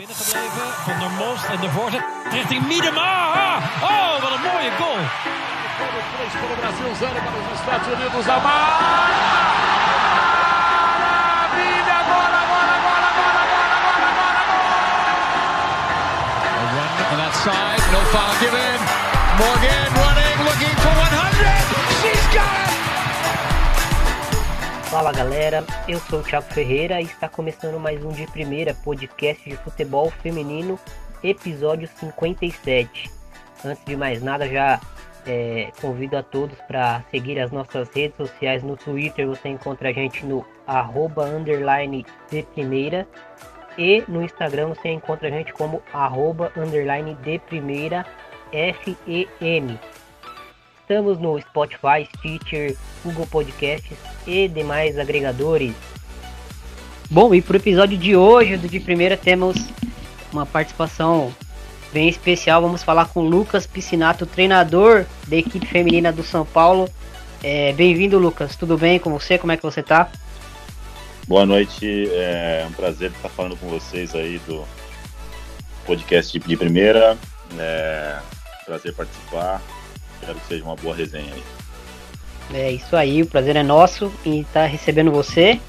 binnengebleven. Van der Most en de voorzet richting Miedema. Ah, oh, wat een mooie goal. Para o Brasil, zero para os Estados Unidos. Amar! Maravilha! Agora, agora, agora, agora, agora, agora, agora! A run on that side, no foul given. Morgan Fala galera, eu sou o Thiago Ferreira e está começando mais um de primeira podcast de futebol feminino, episódio 57. Antes de mais nada, já é, convido a todos para seguir as nossas redes sociais. No Twitter você encontra a gente no arroba underline de primeira e no Instagram você encontra a gente como arroba underline de primeira FEM. Estamos no Spotify, Stitcher, Google Podcasts e demais agregadores. Bom, e para o episódio de hoje do de primeira temos uma participação bem especial. Vamos falar com Lucas Piscinato, treinador da equipe feminina do São Paulo. É, Bem-vindo, Lucas. Tudo bem com você? Como é que você tá? Boa noite, é um prazer estar falando com vocês aí do podcast de primeira. É prazer participar. Espero que seja uma boa resenha aí. É isso aí, o prazer é nosso em estar recebendo você.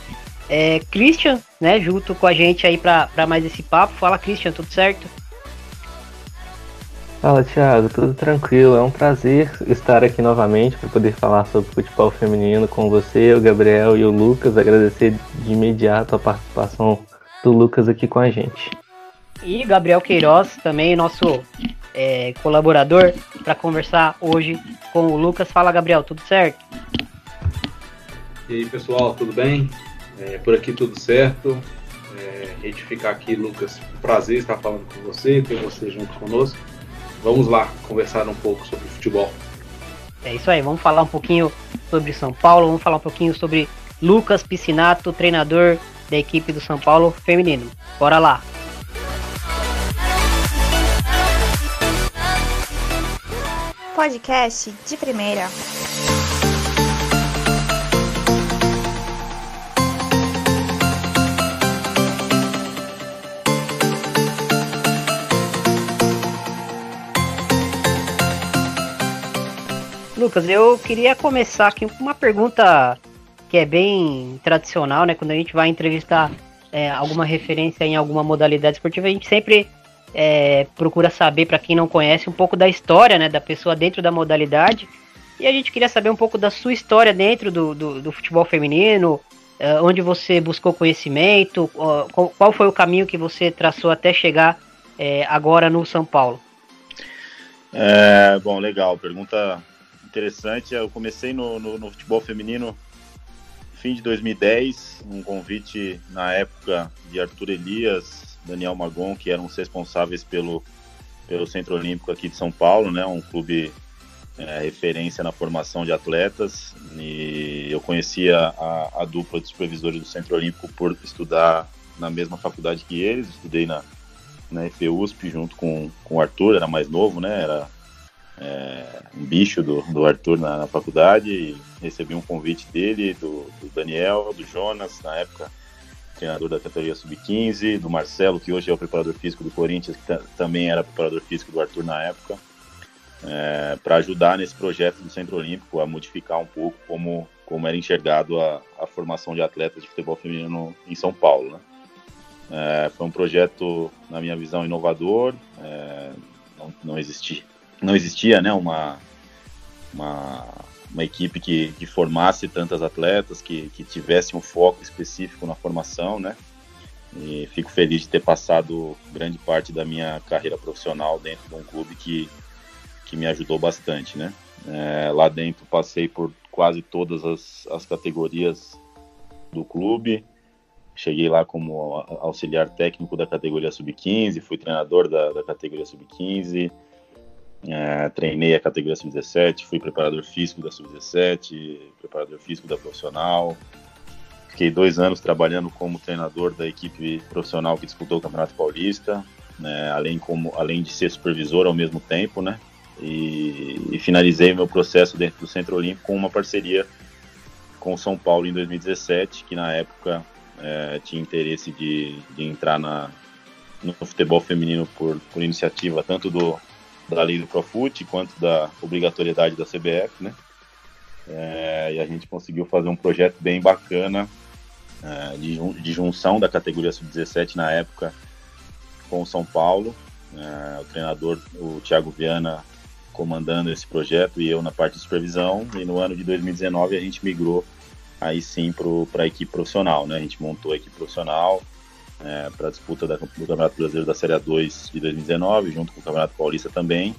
É, Christian, né, junto com a gente aí para mais esse papo. Fala, Christian, tudo certo? Fala, Thiago, tudo tranquilo. É um prazer estar aqui novamente para poder falar sobre futebol feminino com você, o Gabriel e o Lucas. Agradecer de imediato a participação do Lucas aqui com a gente. E Gabriel Queiroz, também nosso é, colaborador, para conversar hoje com o Lucas. Fala, Gabriel, tudo certo? E aí, pessoal, tudo bem? É, por aqui tudo certo. É, retificar aqui, Lucas, prazer estar falando com você, ter você junto conosco. Vamos lá conversar um pouco sobre futebol. É isso aí, vamos falar um pouquinho sobre São Paulo, vamos falar um pouquinho sobre Lucas Piscinato, treinador da equipe do São Paulo feminino. Bora lá! Podcast de primeira. Lucas, eu queria começar aqui com uma pergunta que é bem tradicional, né? Quando a gente vai entrevistar é, alguma referência em alguma modalidade esportiva, a gente sempre é, procura saber, para quem não conhece, um pouco da história né, da pessoa dentro da modalidade. E a gente queria saber um pouco da sua história dentro do, do, do futebol feminino, é, onde você buscou conhecimento, ó, qual foi o caminho que você traçou até chegar é, agora no São Paulo. É, bom, legal, pergunta interessante. Eu comecei no, no, no futebol feminino fim de 2010, um convite na época de Arthur Elias, Daniel Magon, que eram os responsáveis pelo, pelo Centro Olímpico aqui de São Paulo, né, um clube é, referência na formação de atletas. E eu conhecia a, a dupla de supervisores do Centro Olímpico por estudar na mesma faculdade que eles, estudei na, na EFUSP junto com, com o Arthur, era mais novo, né, era é, um bicho do, do Arthur na, na, faculdade. E recebi um convite dele, do, do, Daniel, do Jonas, na época treinador da categoria sub-15, do Marcelo, que hoje é o preparador físico do Corinthians, que também era preparador físico do Arthur na época, é, para ajudar nesse projeto do Centro Olímpico a modificar um pouco como, como era enxergado a, a formação de atletas de futebol feminino em São Paulo. Né? É, foi um projeto, na minha visão, inovador, é, não, não existia não existia né, uma, uma, uma equipe que, que formasse tantas atletas, que, que tivesse um foco específico na formação, né? E fico feliz de ter passado grande parte da minha carreira profissional dentro de um clube que, que me ajudou bastante, né? É, lá dentro passei por quase todas as, as categorias do clube. Cheguei lá como auxiliar técnico da categoria sub-15, fui treinador da, da categoria sub-15, é, treinei a categoria sub-17, fui preparador físico da sub-17, preparador físico da profissional. Fiquei dois anos trabalhando como treinador da equipe profissional que disputou o Campeonato Paulista, né, além, como, além de ser supervisor ao mesmo tempo, né? E, e finalizei meu processo dentro do Centro Olímpico com uma parceria com o São Paulo em 2017, que na época é, tinha interesse de, de entrar na, no futebol feminino por, por iniciativa tanto do, da lei do Profut quanto da obrigatoriedade da CBF, né? É, e a gente conseguiu fazer um projeto bem bacana é, de, de, junção da categoria sub-17 na época com o São Paulo. É, o treinador, o Thiago Viana, comandando esse projeto e eu na parte de supervisão. E no ano de 2019 a gente migrou aí sim para a equipe profissional, né? A gente montou a equipe profissional é, para a disputa da, do Campeonato Brasileiro da Série 2 de 2019, junto com o Campeonato Paulista também.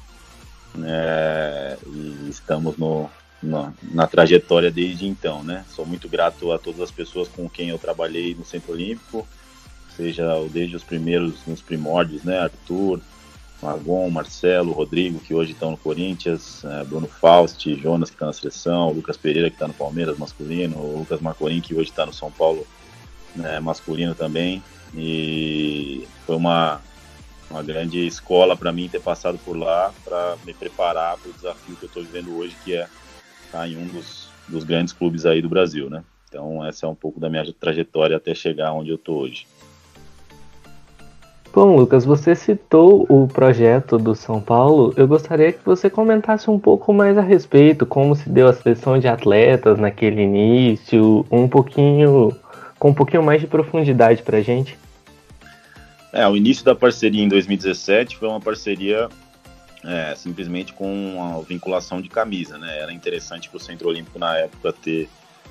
É, e estamos no, na, na, trajetória desde então, né? Sou muito grato a todas as pessoas com quem eu trabalhei no Centro Olímpico, seja desde os primeiros, nos primórdios, né? Arthur, Magon, Marcelo, Rodrigo, que hoje estão no Corinthians, é, Bruno Faust, Jonas, que está na seleção, Lucas Pereira, que está no Palmeiras masculino, Lucas Marcorim, que hoje está no São Paulo né, masculino também. E foi uma, uma grande escola para mim ter passado por lá para me preparar para o desafio que eu estou vivendo hoje, que é estar tá em um dos, dos grandes clubes aí do Brasil, né? Então essa é um pouco da minha trajetória até chegar onde eu estou hoje. Bom, Lucas, você citou o projeto do São Paulo. Eu gostaria que você comentasse um pouco mais a respeito, como se deu a seleção de atletas naquele início, um pouquinho, com um pouquinho mais de profundidade para a gente. É, o início da parceria em 2017 foi uma parceria é, simplesmente com a vinculação de camisa, né? Era interessante para o Centro Olímpico na época ter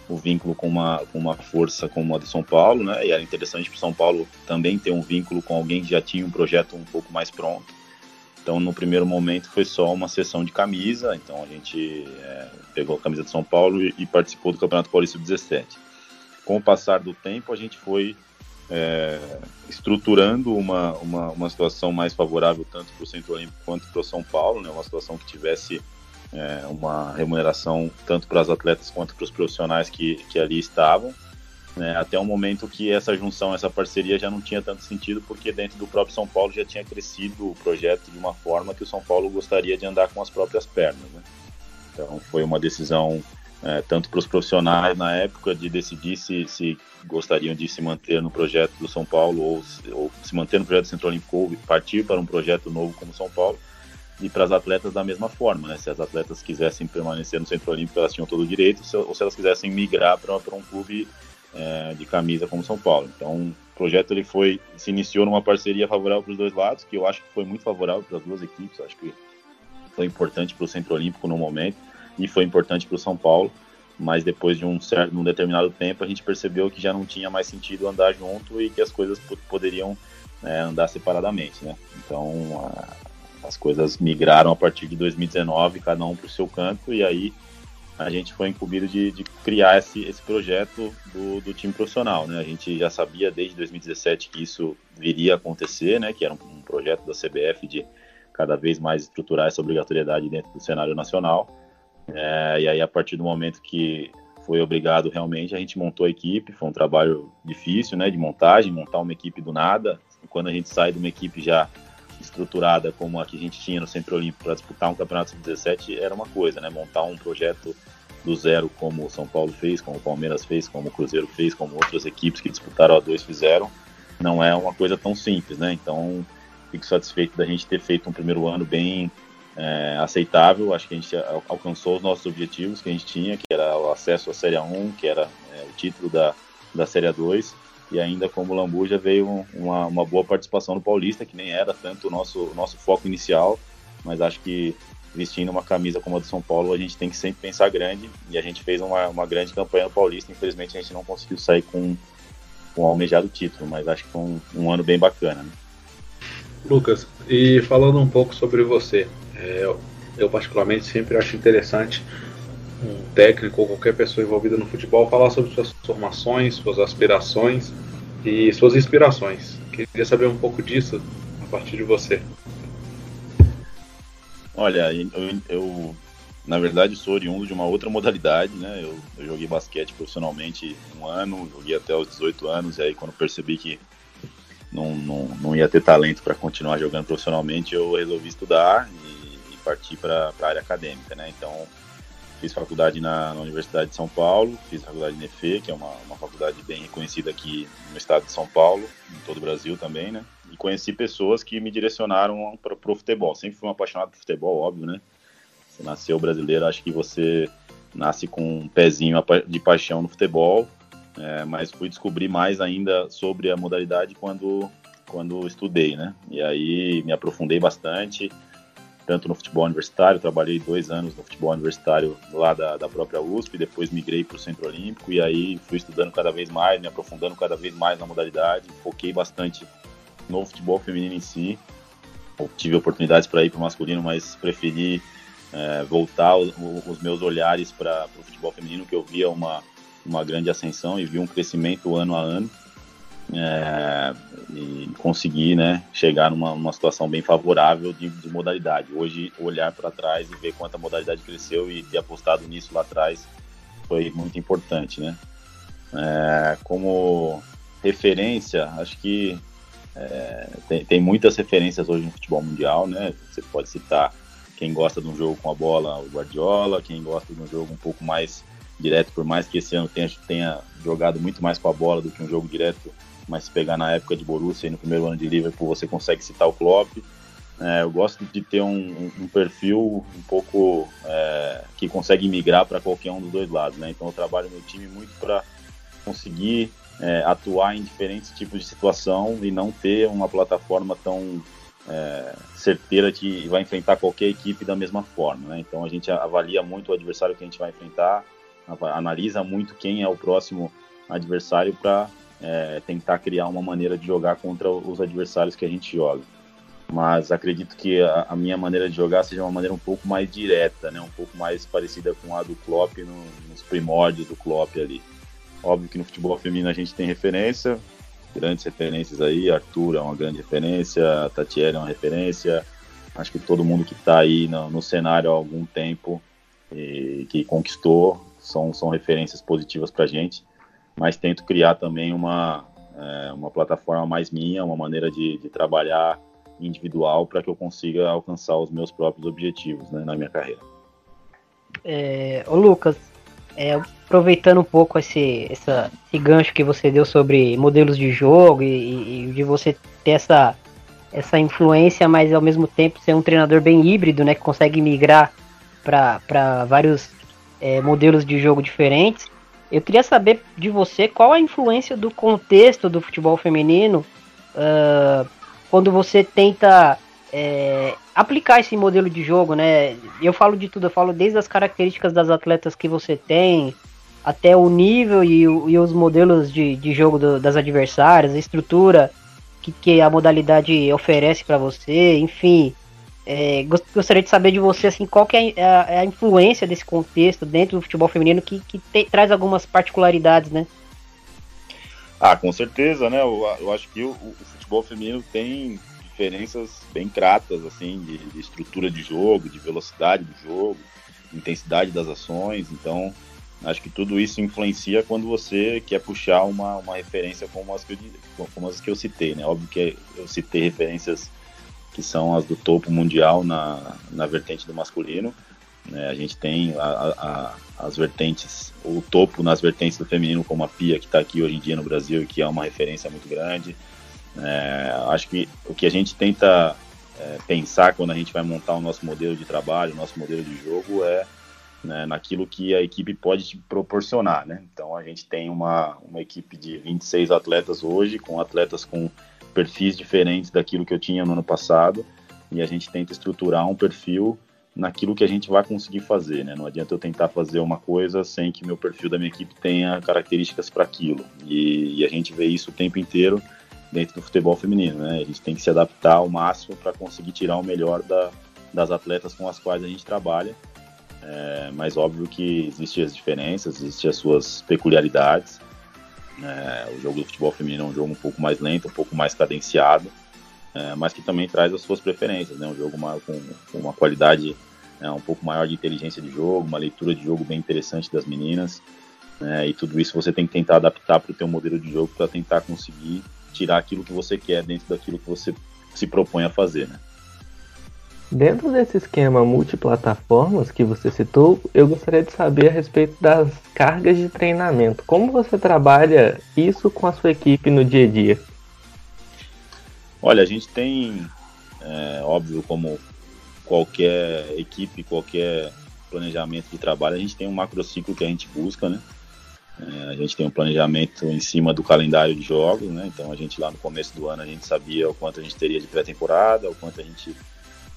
o vínculo com uma, com uma força como a do São Paulo, né? E era interessante para São Paulo também ter um vínculo com alguém que já tinha um projeto um pouco mais pronto. Então, no primeiro momento, foi só uma sessão de camisa. Então, a gente é, pegou a camisa de São Paulo e, e participou do Campeonato Paulista 17. Com o passar do tempo, a gente foi é, estruturando uma, uma, uma situação mais favorável tanto para o Centro Olímpico quanto para o São Paulo, né? Uma situação que tivesse é, uma remuneração tanto para as atletas quanto para os profissionais que, que ali estavam. Né, até o momento que essa junção, essa parceria já não tinha tanto sentido, porque dentro do próprio São Paulo já tinha crescido o projeto de uma forma que o São Paulo gostaria de andar com as próprias pernas. Né? Então foi uma decisão é, tanto para os profissionais na época de decidir se, se gostariam de se manter no projeto do São Paulo ou, ou se manter no projeto do Centro Olímpico ou partir para um projeto novo como São Paulo e para as atletas da mesma forma, né? Se as atletas quisessem permanecer no Centro Olímpico, elas tinham todo o direito, ou se elas quisessem migrar para um clube é, de camisa como São Paulo. Então, o projeto ele foi se iniciou numa parceria favorável para os dois lados, que eu acho que foi muito favorável para as duas equipes. Acho que foi importante para o Centro Olímpico no momento e foi importante para o São Paulo. Mas depois de um certo, um determinado tempo, a gente percebeu que já não tinha mais sentido andar junto e que as coisas poderiam é, andar separadamente, né? Então, a, as coisas migraram a partir de 2019, cada um para o seu canto, e aí a gente foi incumbido de, de criar esse, esse projeto do, do, time profissional. Né? A gente já sabia desde 2017 que isso viria a acontecer, né? que era um, um projeto da CBF de cada vez mais estruturar essa obrigatoriedade dentro do cenário nacional. É, e aí, a partir do momento que foi obrigado realmente, a gente montou a equipe. Foi um trabalho difícil né, de montagem, montar uma equipe do nada. Quando a gente sai de uma equipe já estruturada como a que a gente tinha no Centro Olímpico para disputar um campeonato sub-17 era uma coisa, né? Montar um projeto do zero como o São Paulo fez, como o Palmeiras fez, como o Cruzeiro fez, como outras equipes que disputaram a dois fizeram, não é uma coisa tão simples, né? Então, fico satisfeito da gente ter feito um primeiro ano bem é, aceitável. Acho que a gente alcançou os nossos objetivos que a gente tinha, que era o acesso à Série 1, que era é, o título da, da Série 2 e ainda como Lambuja veio uma, uma boa participação no Paulista, que nem era tanto o nosso, nosso foco inicial, mas acho que vestindo uma camisa como a do São Paulo, a gente tem que sempre pensar grande, e a gente fez uma, uma grande campanha no Paulista, infelizmente a gente não conseguiu sair com, com o almejado título, mas acho que foi um, um ano bem bacana. Né? Lucas, e falando um pouco sobre você, é, eu particularmente sempre acho interessante um técnico ou qualquer pessoa envolvida no futebol falar sobre suas formações, suas aspirações e suas inspirações. Queria saber um pouco disso a partir de você. Olha, eu, eu na verdade sou oriundo de uma outra modalidade, né? Eu, eu, joguei basquete profissionalmente um ano, joguei até os 18 anos, e aí quando percebi que não, não, não ia ter talento para continuar jogando profissionalmente, eu resolvi estudar partir para a área acadêmica, né? Então fiz faculdade na, na, Universidade de São Paulo, fiz faculdade de NEFE, que é uma, uma faculdade bem reconhecida aqui no estado de São Paulo, em todo o Brasil também, né? E conheci pessoas que me direcionaram para o futebol. Sempre fui um apaixonado por futebol, óbvio, né? Você nasceu brasileiro, acho que você nasce com um pezinho de paixão no futebol, é, mas fui descobrir mais ainda sobre a modalidade quando, quando estudei, né? E aí me aprofundei bastante tanto no futebol universitário, trabalhei dois anos no futebol universitário lá da, da própria USP, depois migrei para o Centro Olímpico e aí fui estudando cada vez mais, me aprofundando cada vez mais na modalidade, foquei bastante no futebol feminino em si. Tive oportunidades para ir para o masculino, mas preferi é, voltar os meus olhares para o futebol feminino, que eu via uma, uma grande ascensão e vi um crescimento ano a ano é, e conseguir né, chegar numa, numa situação bem favorável de, de modalidade. Hoje, olhar para trás e ver quanta modalidade cresceu e ter apostado nisso lá atrás foi muito importante. Né? É, como referência, acho que é, tem, tem, muitas referências hoje no futebol mundial. Né? Você pode citar quem gosta de um jogo com a bola, o Guardiola, quem gosta de um jogo um pouco mais direto, por mais que esse ano tenha, tenha jogado muito mais com a bola do que um jogo direto mas se pegar na época de Borussia e no primeiro ano de Liverpool, você consegue citar o Klopp. É, eu gosto de ter um, um perfil um pouco é, que consegue migrar para qualquer um dos dois lados, né? Então eu trabalho no time muito para conseguir é, atuar em diferentes tipos de situação e não ter uma plataforma tão é, certeira que vai enfrentar qualquer equipe da mesma forma, né? Então a gente avalia muito o adversário que a gente vai enfrentar, analisa muito quem é o próximo adversário para é, tentar criar uma maneira de jogar contra os adversários que a gente joga. Mas acredito que a, a, minha maneira de jogar seja uma maneira um pouco mais direta, né? um pouco mais parecida com a do Klopp no, nos primórdios do Klopp ali. Óbvio que no futebol feminino a gente tem referência, grandes referências aí, Arthur é uma grande referência, Tatiana é uma referência, acho que todo mundo que está aí no, no, cenário há algum tempo e que conquistou são, são referências positivas para a gente mas tento criar também uma, é, uma plataforma mais minha, uma maneira de, de trabalhar individual para que eu consiga alcançar os meus próprios objetivos né, na minha carreira. É, ô Lucas, é, aproveitando um pouco esse, essa, esse gancho que você deu sobre modelos de jogo e, e, de você ter essa, essa influência, mas ao mesmo tempo ser um treinador bem híbrido, né, que consegue migrar para vários é, modelos de jogo diferentes. Eu queria saber de você qual a influência do contexto do futebol feminino uh, quando você tenta é, aplicar esse modelo de jogo, né? Eu falo de tudo, eu falo desde as características das atletas que você tem, até o nível e, e os modelos de, de jogo do, das adversárias, a estrutura que, que a modalidade oferece para você, enfim. É, gostaria de saber de você assim qual que é a, a, influência desse contexto dentro do futebol feminino que, que te, traz algumas particularidades, né? Ah, com certeza, né? Eu, eu acho que o, o, futebol feminino tem diferenças bem cratas, assim, de, de, estrutura de jogo, de velocidade do jogo, intensidade das ações. Então, acho que tudo isso influencia quando você quer puxar uma, uma referência como as, que eu, como as que eu citei, né? Óbvio que eu citei referências que são as do topo mundial na, na vertente do masculino. É, a gente tem a, a, as vertentes, o topo nas vertentes do feminino, como a Pia, que está aqui hoje em dia no Brasil e que é uma referência muito grande. É, acho que o que a gente tenta é, pensar quando a gente vai montar o nosso modelo de trabalho, o nosso modelo de jogo, é né, naquilo que a equipe pode te proporcionar. Né? Então a gente tem uma, uma equipe de 26 atletas hoje, com atletas com perfis diferentes daquilo que eu tinha no ano passado e a gente tenta estruturar um perfil naquilo que a gente vai conseguir fazer, né? Não adianta eu tentar fazer uma coisa sem que meu perfil da minha equipe tenha características para aquilo. E, e, a gente vê isso o tempo inteiro dentro do futebol feminino, né? A gente tem que se adaptar ao máximo para conseguir tirar o melhor da, das atletas com as quais a gente trabalha. É, mas óbvio que existem as diferenças, existem as suas peculiaridades. É, o jogo do futebol feminino é um jogo um pouco mais lento, um pouco mais cadenciado, é, mas que também traz as suas preferências, né? Um jogo com, com uma qualidade é, um pouco maior de inteligência de jogo, uma leitura de jogo bem interessante das meninas, né? e tudo isso você tem que tentar adaptar para o teu modelo de jogo para tentar conseguir tirar aquilo que você quer dentro daquilo que você se propõe a fazer, né? Dentro desse esquema multiplataformas que você citou, eu gostaria de saber a respeito das cargas de treinamento. Como você trabalha isso com a sua equipe no dia a dia? Olha, a gente tem, é, óbvio, como qualquer equipe, qualquer planejamento de trabalho, a gente tem um macrociclo que a gente busca, né? É, a gente tem um planejamento em cima do calendário de jogos, né? Então a gente lá no começo do ano a gente sabia o quanto a gente teria de pré-temporada, o quanto a gente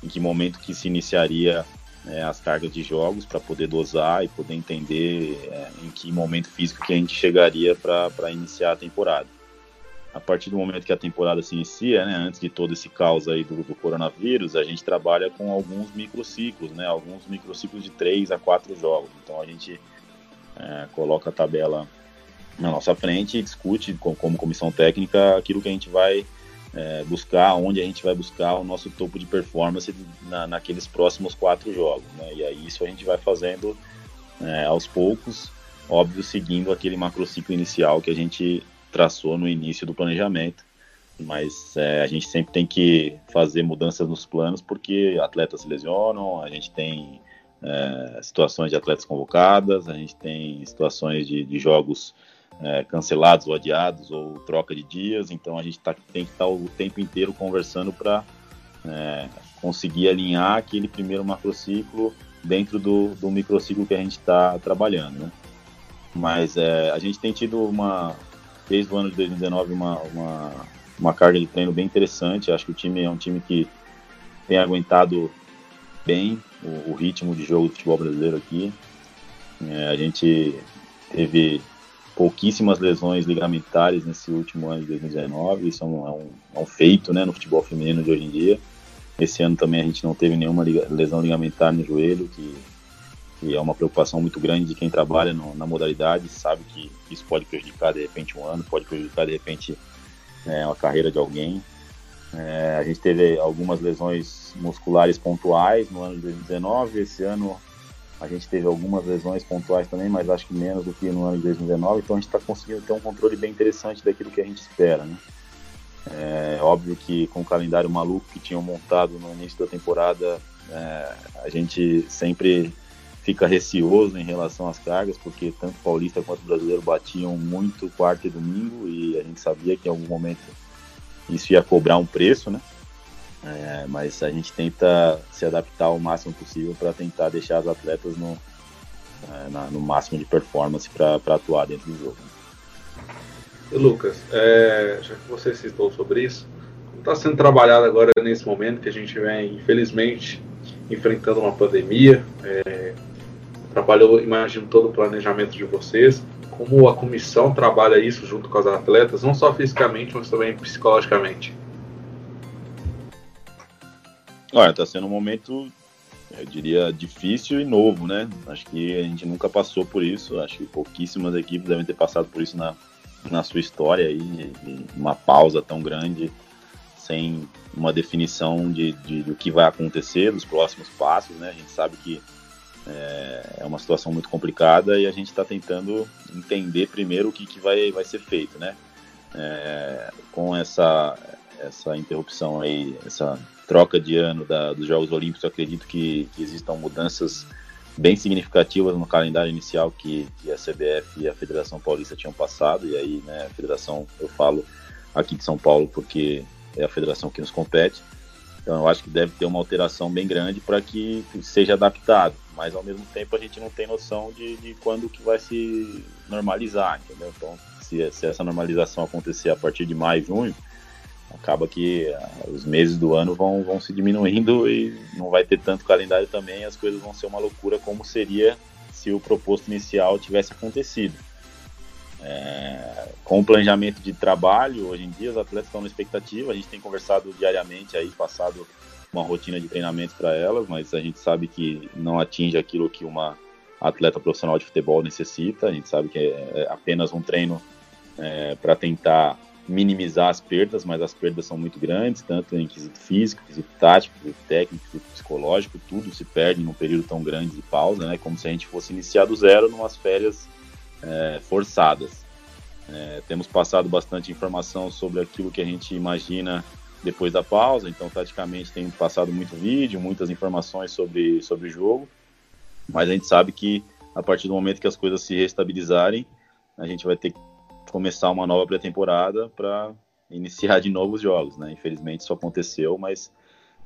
em que momento que se iniciaria né, as cargas de jogos para poder dosar e poder entender é, em que momento físico que a gente chegaria para iniciar a temporada. A partir do momento que a temporada se inicia, né, antes de todo esse caos aí do, do coronavírus, a gente trabalha com alguns microciclos, né, alguns microciclos de três a quatro jogos. Então a gente é, coloca a tabela na nossa frente e discute com, como comissão técnica aquilo que a gente vai é, buscar, onde a gente vai buscar o nosso topo de performance na, naqueles próximos quatro jogos. Né? E aí isso a gente vai fazendo é, aos poucos, óbvio, seguindo aquele macrociclo inicial que a gente traçou no início do planejamento. Mas é, a gente sempre tem que fazer mudanças nos planos porque atletas se lesionam, a gente tem é, situações de atletas convocadas, a gente tem situações de, de jogos é, cancelados ou adiados ou troca de dias, então a gente tá, tem que estar tá o tempo inteiro conversando para é, conseguir alinhar aquele primeiro macrociclo dentro do, do microciclo que a gente está trabalhando. Né? Mas é, a gente tem tido uma, desde o ano de 2019, uma, uma, uma carga de treino bem interessante. Acho que o time é um time que tem aguentado bem o, o ritmo de jogo do futebol brasileiro aqui. É, a gente teve pouquíssimas lesões ligamentares nesse último ano de 2019, isso é um, é um, é um feito né, no futebol feminino de hoje em dia. Esse ano também a gente não teve nenhuma lesão ligamentar no joelho, que, que é uma preocupação muito grande de quem trabalha no, na modalidade, sabe que isso pode prejudicar de repente um ano, pode prejudicar de repente é, a carreira de alguém. É, a gente teve algumas lesões musculares pontuais no ano de 2019, esse ano a gente teve algumas lesões pontuais também, mas acho que menos do que no ano de 2019, então a gente está conseguindo ter um controle bem interessante daquilo que a gente espera, né? É óbvio que com o calendário maluco que tinham montado no início da temporada, é, a gente sempre fica receoso em relação às cargas, porque tanto paulista quanto brasileiro batiam muito quarta e domingo e a gente sabia que em algum momento isso ia cobrar um preço, né? É, mas a gente tenta se adaptar o máximo possível para tentar deixar as atletas no, é, na, no máximo de performance para atuar dentro do jogo. E Lucas, é, já que você citou sobre isso, como está sendo trabalhado agora nesse momento que a gente vem, infelizmente, enfrentando uma pandemia? É, trabalhou, imagino, todo o planejamento de vocês. Como a comissão trabalha isso junto com as atletas, não só fisicamente, mas também psicologicamente? Olha, está sendo um momento, eu diria, difícil e novo, né? Acho que a gente nunca passou por isso. Acho que pouquíssimas equipes devem ter passado por isso na, na sua história aí, uma pausa tão grande, sem uma definição de, de, do que vai acontecer, dos próximos passos, né? A gente sabe que é, é uma situação muito complicada e a gente está tentando entender primeiro o que, que vai, vai ser feito, né? É, com essa, essa interrupção aí, essa troca de ano da, dos Jogos Olímpicos, acredito que, que, existam mudanças bem significativas no calendário inicial que, que, a CBF e a Federação Paulista tinham passado, e aí né, a federação, eu falo aqui de São Paulo porque é a federação que nos compete, então eu acho que deve ter uma alteração bem grande para que seja adaptado, mas ao mesmo tempo a gente não tem noção de, de quando que vai se normalizar, entendeu? Então, se, se essa normalização acontecer a partir de maio, junho, acaba que uh, os meses do ano vão, vão se diminuindo e não vai ter tanto calendário também, as coisas vão ser uma loucura como seria se o proposto inicial tivesse acontecido. É, com o planejamento de trabalho, hoje em dia os atletas estão na expectativa, a gente tem conversado diariamente aí, passado uma rotina de treinamento para elas, mas a gente sabe que não atinge aquilo que uma atleta profissional de futebol necessita, a gente sabe que é, é apenas um treino é, para tentar minimizar as perdas, mas as perdas são muito grandes, tanto em quesito físico, quesito tático, quesito técnico, quesito psicológico, tudo se perde num período tão grande de pausa, né? Como se a gente fosse iniciar do zero numas férias é, forçadas. É, temos passado bastante informação sobre aquilo que a gente imagina depois da pausa, então taticamente tem passado muito vídeo, muitas informações sobre, sobre o jogo, mas a gente sabe que a partir do momento que as coisas se restabilizarem, a gente vai ter que começar uma nova pré-temporada para iniciar de novos jogos, né? Infelizmente isso aconteceu, mas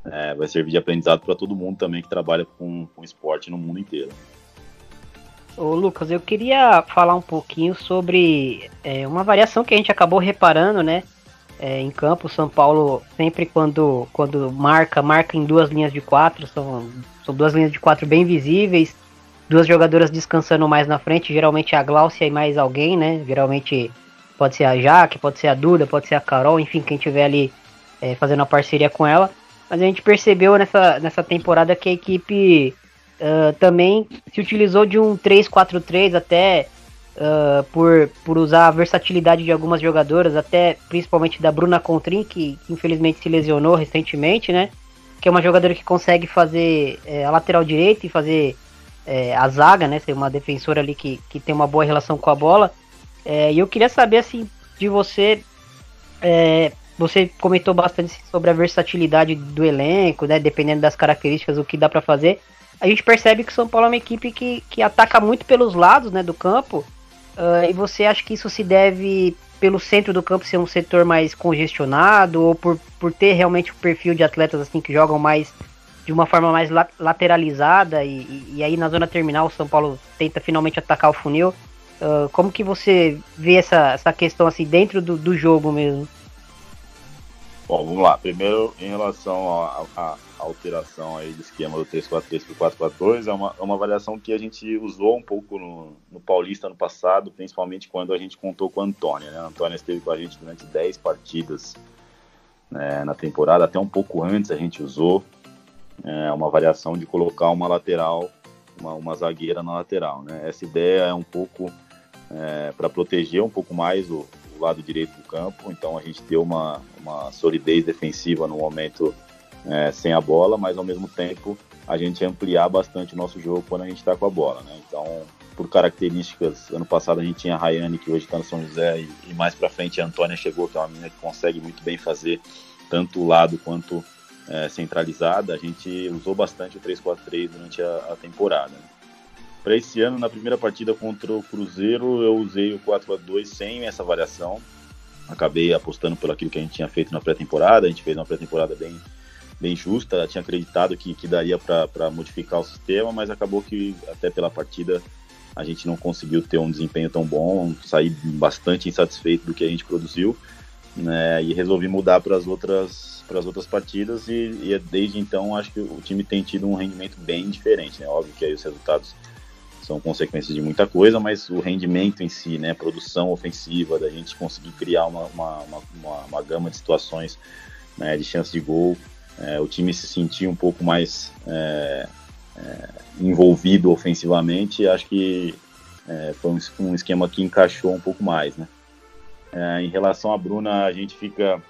é, vai servir de aprendizado para todo mundo também que trabalha com, com esporte no mundo inteiro. Ô Lucas, eu queria falar um pouquinho sobre é, uma variação que a gente acabou reparando, né? É, em campo, São Paulo sempre quando, quando marca, marca em duas linhas de quatro, são, são duas linhas de quatro bem visíveis, duas jogadoras descansando mais na frente, geralmente a Gláucia e mais alguém, né? Geralmente pode ser a Jaque, pode ser a Duda, pode ser a Carol, enfim, quem tiver ali é, fazendo a parceria com ela. Mas a gente percebeu nessa, nessa temporada que a equipe uh, também se utilizou de um 3-4-3 até uh, por, por usar a versatilidade de algumas jogadoras, até principalmente da Bruna Contrin, que, que infelizmente se lesionou recentemente, né? Que é uma jogadora que consegue fazer é, a lateral direita e fazer é, a zaga, né? Ser uma defensora ali que, que tem uma boa relação com a bola. É, e eu queria saber, assim, de você. É, você comentou bastante sobre a versatilidade do elenco, né? Dependendo das características, o que dá para fazer. A gente percebe que o São Paulo é uma equipe que, que ataca muito pelos lados, né? Do campo. Uh, e você acha que isso se deve pelo centro do campo ser um setor mais congestionado ou por, por ter realmente o um perfil de atletas assim que jogam mais de uma forma mais la lateralizada e, e, aí na zona terminal o São Paulo tenta finalmente atacar o funil. Uh, como que você vê essa, essa questão assim dentro do, do jogo mesmo? Bom, vamos lá. Primeiro, em relação à alteração aí do esquema do 3-4-3 para o 4-4-2, é uma, é uma que a gente usou um pouco no, no Paulista no passado, principalmente quando a gente contou com a Antônia. Né? A Antônia esteve com a gente durante 10 partidas né, na temporada, até um pouco antes a gente usou é, uma variação de colocar uma lateral, uma, uma zagueira na lateral. Né? Essa ideia é um pouco é, para proteger um pouco mais o, o, lado direito do campo, então a gente ter uma, uma solidez defensiva no momento é, sem a bola, mas ao mesmo tempo a gente ampliar bastante o nosso jogo quando a gente está com a bola. Né? Então, por características, ano passado a gente tinha a Rayane, que hoje está no São José, e, e, mais para frente a Antônia chegou, que é uma menina que consegue muito bem fazer tanto o lado quanto é, centralizada, a gente usou bastante o 3-4-3 durante a, a temporada. Para esse ano, na primeira partida contra o Cruzeiro, eu usei o 4-2 sem essa variação. Acabei apostando pelo aquilo que a gente tinha feito na pré-temporada. A gente fez uma pré-temporada bem, bem justa. Eu tinha acreditado que, que daria para modificar o sistema, mas acabou que até pela partida a gente não conseguiu ter um desempenho tão bom. Saí bastante insatisfeito do que a gente produziu. Né, e resolvi mudar para as outras para as outras partidas e, e, desde então acho que o time tem tido um rendimento bem diferente, né? Óbvio que aí os resultados são consequências de muita coisa, mas o rendimento em si, né? Produção ofensiva, da gente conseguir criar uma, uma, uma, uma gama de situações né, de chance de gol, é, o time se sentir um pouco mais é, é, envolvido ofensivamente, acho que é, foi um, um, esquema que encaixou um pouco mais, né? É, em relação à Bruna, a gente fica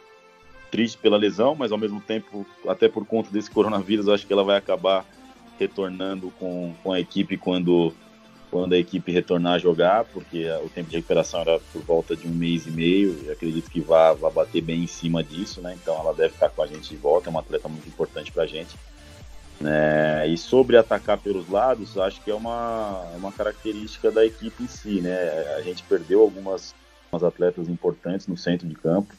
triste pela lesão, mas ao mesmo tempo, até por conta desse coronavírus, acho que ela vai acabar retornando com, com a equipe quando, quando a equipe retornar a jogar, porque o tempo de recuperação era por volta de um mês e meio, e acredito que vai, vai bater bem em cima disso, né? Então ela deve estar com a gente de volta, é uma atleta muito importante para a gente. É, e sobre atacar pelos lados, acho que é uma, uma característica da equipe em si, né? A gente perdeu algumas, algumas atletas importantes no centro de campo,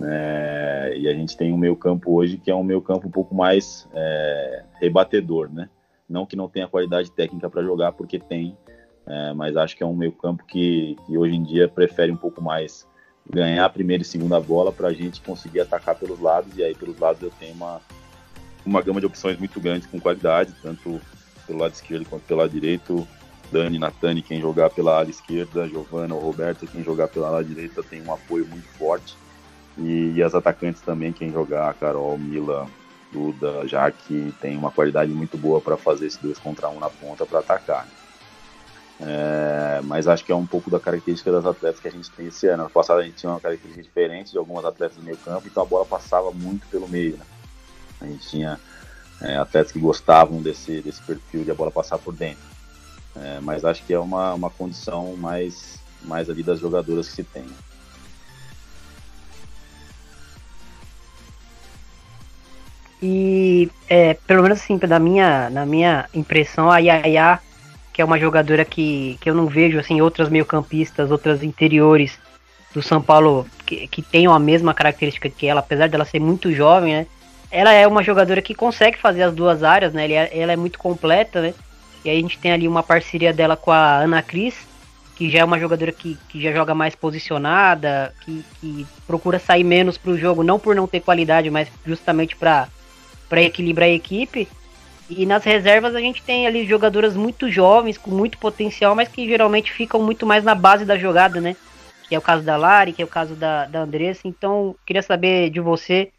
é, e a gente tem um meio campo hoje que é um meio campo um pouco mais é, rebatedor, né? Não que não tenha qualidade técnica para jogar, porque tem, é, mas acho que é um meio campo que, que, hoje em dia prefere um pouco mais ganhar a primeira e segunda bola para a gente conseguir atacar pelos lados, e aí pelos lados eu tenho uma, uma gama de opções muito grande com qualidade, tanto pelo lado esquerdo quanto pelo lado direito. Dani, Natani, quem jogar pela ala esquerda, Giovana ou Roberto, quem jogar pela ala direita, tem um apoio muito forte e, e as atacantes também, quem jogar, Carol, Mila, Duda, Jaque, tem uma qualidade muito boa para fazer esse dois contra um na ponta para atacar. É, mas acho que é um pouco da característica das atletas que a gente tem esse ano. No passado a gente tinha uma característica diferente de algumas atletas do meio campo, então a bola passava muito pelo meio. Né? A gente tinha é, atletas que gostavam desse, desse perfil de a bola passar por dentro. É, mas acho que é uma, uma condição mais, mais ali das jogadoras que se tem. E é, pelo menos assim, da minha, na minha impressão, a Yaya, que é uma jogadora que, que eu não vejo assim, outras meio-campistas, outras interiores do São Paulo que, que tenham a mesma característica que ela, apesar dela ser muito jovem, né? Ela é uma jogadora que consegue fazer as duas áreas, né? Ela é muito completa, né? E aí a gente tem ali uma parceria dela com a Ana Cris, que já é uma jogadora que, que já joga mais posicionada, que, que procura sair menos para o jogo, não por não ter qualidade, mas justamente para equilibrar a equipe. E nas reservas a gente tem ali jogadoras muito jovens, com muito potencial, mas que geralmente ficam muito mais na base da jogada, né? Que é o caso da Lari, que é o caso da, da Andressa. Então, queria saber de você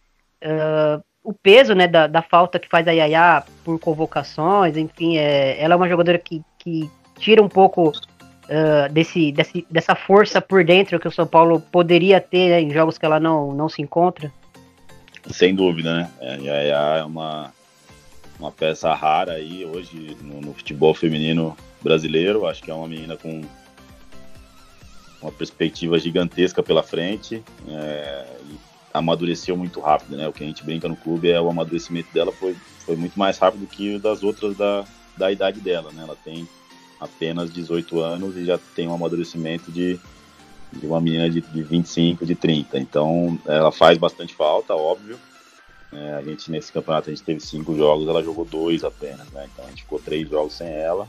uh, o peso né, da, da falta que faz a Yaya por convocações, enfim, é, ela é uma jogadora que, que tira um pouco uh, desse, desse, dessa força por dentro que o São Paulo poderia ter né, em jogos que ela não, não se encontra? Sem dúvida, né? É, é uma, uma peça rara aí hoje no, no, futebol feminino brasileiro. Acho que é uma menina com uma perspectiva gigantesca pela frente. É, amadureceu muito rápido, né? O que a gente brinca no clube é o amadurecimento dela foi, foi muito mais rápido que o das outras da, da idade dela, né? Ela tem apenas 18 anos e já tem um amadurecimento de, de uma menina de, de 25, de 30. Então, ela faz bastante falta, óbvio. É, a gente, nesse campeonato, a gente teve cinco jogos, ela jogou dois apenas, né? Então, a gente ficou três jogos sem ela.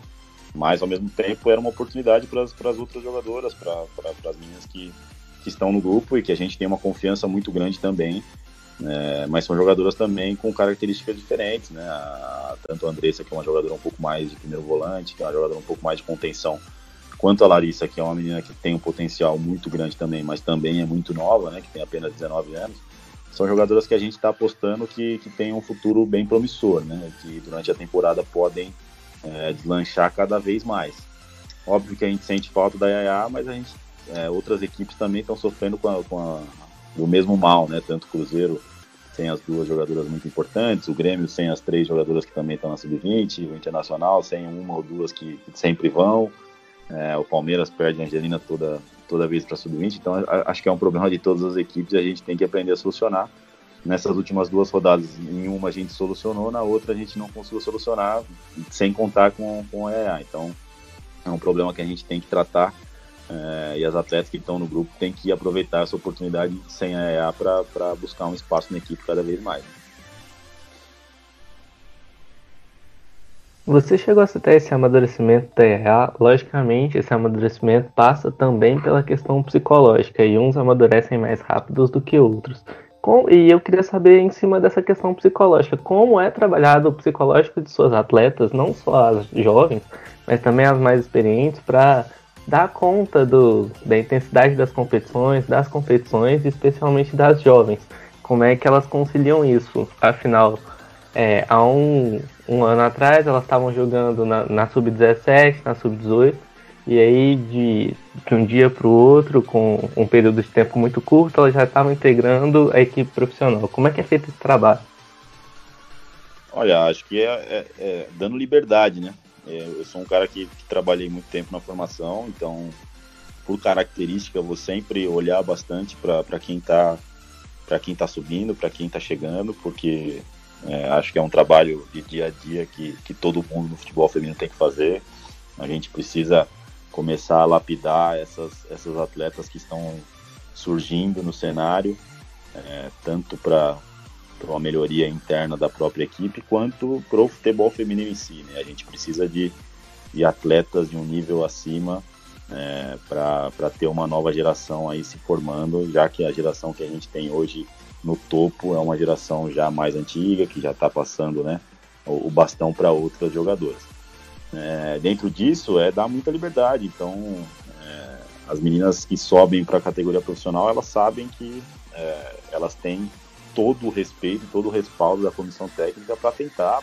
Mas, ao mesmo tempo, era uma oportunidade para as outras jogadoras, para as meninas que, que estão no grupo e que a gente tem uma confiança muito grande também é, mas são jogadoras também com características diferentes, né? A, tanto a Andressa, que é uma jogadora um pouco mais de primeiro volante, que é uma jogadora um pouco mais de contenção, quanto a Larissa, que é uma menina que tem um potencial muito grande também, mas também é muito nova, né? Que tem apenas 19 anos. São jogadoras que a gente está apostando que, que tem um futuro bem promissor, né? Que durante a temporada podem é, deslanchar cada vez mais. Óbvio que a gente sente falta da Yaya, mas a gente, é, outras equipes também estão sofrendo com, a, com a, o mesmo mal, né? Tanto o Cruzeiro sem as duas jogadoras muito importantes, o Grêmio sem as três jogadoras que também estão na sub-20, o Internacional sem uma ou duas que, que sempre vão, é, o Palmeiras perde a Angelina toda, toda vez para sub-20, então a, acho que é um problema de todas as equipes e a gente tem que aprender a solucionar. Nessas últimas duas rodadas, em uma a gente solucionou, na outra a gente não conseguiu solucionar, sem contar com, com a EA. Então é um problema que a gente tem que tratar é, e as atletas que estão no grupo têm que aproveitar essa oportunidade sem a EA para buscar um espaço na equipe cada vez mais. Você chegou a citar esse amadurecimento EA. Logicamente, esse amadurecimento passa também pela questão psicológica, e uns amadurecem mais rápidos do que outros. Com, e eu queria saber, em cima dessa questão psicológica, como é trabalhado o psicológico de suas atletas, não só as jovens, mas também as mais experientes, para dar conta do, da intensidade das competições, das competições, especialmente das jovens. Como é que elas conciliam isso? Afinal, é, há um, um ano atrás elas estavam jogando na, na sub-17, na sub-18, e aí de, de um dia para o outro, com um período de tempo muito curto, elas já estavam integrando a equipe profissional. Como é que é feito esse trabalho? Olha, acho que é, é, é dando liberdade, né? É, eu sou um cara que, que, trabalhei muito tempo na formação, então, por característica, eu vou sempre olhar bastante para quem está para quem está subindo, para quem está chegando, porque é, acho que é um trabalho de dia a dia que, que todo mundo no futebol feminino tem que fazer. A gente precisa começar a lapidar essas, essas atletas que estão surgindo no cenário, é, tanto para uma melhoria interna da própria equipe, quanto para o futebol feminino em si. Né? A gente precisa de, de atletas de um nível acima é, para ter uma nova geração aí se formando, já que a geração que a gente tem hoje no topo é uma geração já mais antiga, que já está passando né, o, o bastão para outras jogadoras. É, dentro disso é dar muita liberdade, então é, as meninas que sobem para a categoria profissional, elas sabem que é, elas têm todo o respeito, todo o respaldo da comissão técnica para tentar,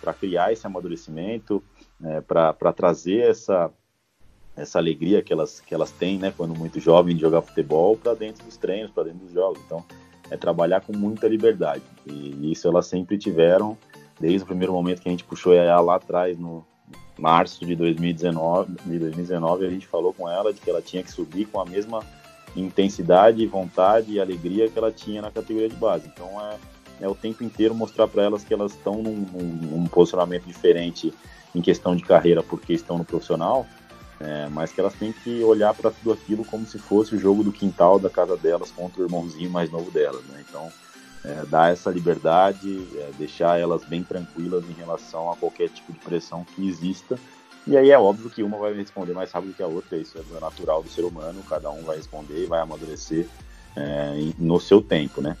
para criar esse amadurecimento, é, para trazer essa, essa alegria que elas, que elas têm, né, quando muito jovem, de jogar futebol para dentro dos treinos, para dentro dos jogos. Então, é trabalhar com muita liberdade. E isso elas sempre tiveram, desde o primeiro momento que a gente puxou ela lá atrás, no março de 2019, de 2019, a gente falou com ela de que ela tinha que subir com a mesma intensidade, vontade e alegria que ela tinha na categoria de base. Então é, é o tempo inteiro mostrar para elas que elas estão num, num, num, posicionamento diferente em questão de carreira porque estão no profissional, é, mas que elas têm que olhar para tudo aquilo como se fosse o jogo do quintal da casa delas contra o irmãozinho mais novo delas. Né? Então, é, dar essa liberdade, é, deixar elas bem tranquilas em relação a qualquer tipo de pressão que exista. E aí é óbvio que uma vai responder mais rápido que a outra, isso é natural do ser humano, cada um vai responder e vai amadurecer é, no seu tempo, né?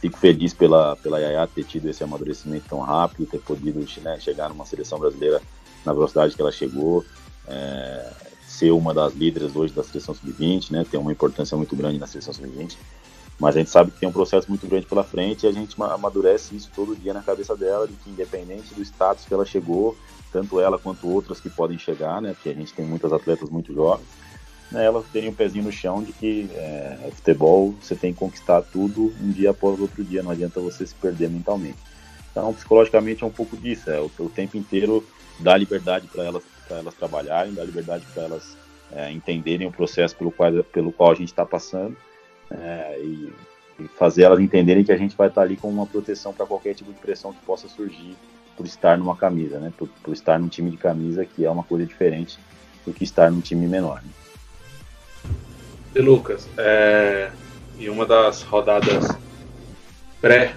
Fico feliz pela, pela Yaya ter tido esse amadurecimento tão rápido, ter podido né, chegar numa seleção brasileira na velocidade que ela chegou, é, ser uma das líderes hoje da seleção sub-20, né, ter uma importância muito grande na seleção sub-20. Mas a gente sabe que tem um processo muito grande pela frente e a gente amadurece isso todo dia na cabeça dela, de que independente do status que ela chegou, tanto ela quanto outras que podem chegar, né, porque a gente tem muitas atletas muito jovens, né, elas terem um pezinho no chão de que é, futebol você tem que conquistar tudo um dia após outro dia, não adianta você se perder mentalmente. Então, psicologicamente é um pouco disso, é o, o tempo inteiro dar liberdade para elas, elas trabalharem, dar liberdade para elas é, entenderem o processo pelo qual, pelo qual a gente está passando é, e, e, fazer elas entenderem que a gente vai estar ali com uma proteção para qualquer tipo de pressão que possa surgir por estar numa camisa, né? Por, por, estar num time de camisa, que é uma coisa diferente do que estar num time menor. Né? E Lucas, é, em uma das rodadas pré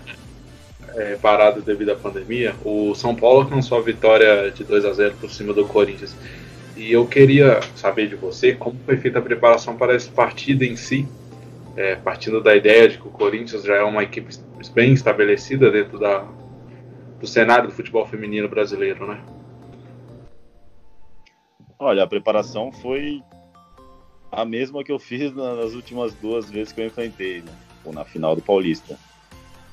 é, parada devido à pandemia, o São Paulo alcançou a vitória de 2 a 0 por cima do Corinthians. E eu queria saber de você como foi feita a preparação para essa partida em si, é, partindo da ideia de que o Corinthians já é uma equipe bem estabelecida dentro da, do cenário do futebol feminino brasileiro, né? Olha, a preparação foi a mesma que eu fiz nas últimas duas vezes que eu enfrentei, né? Na final do Paulista.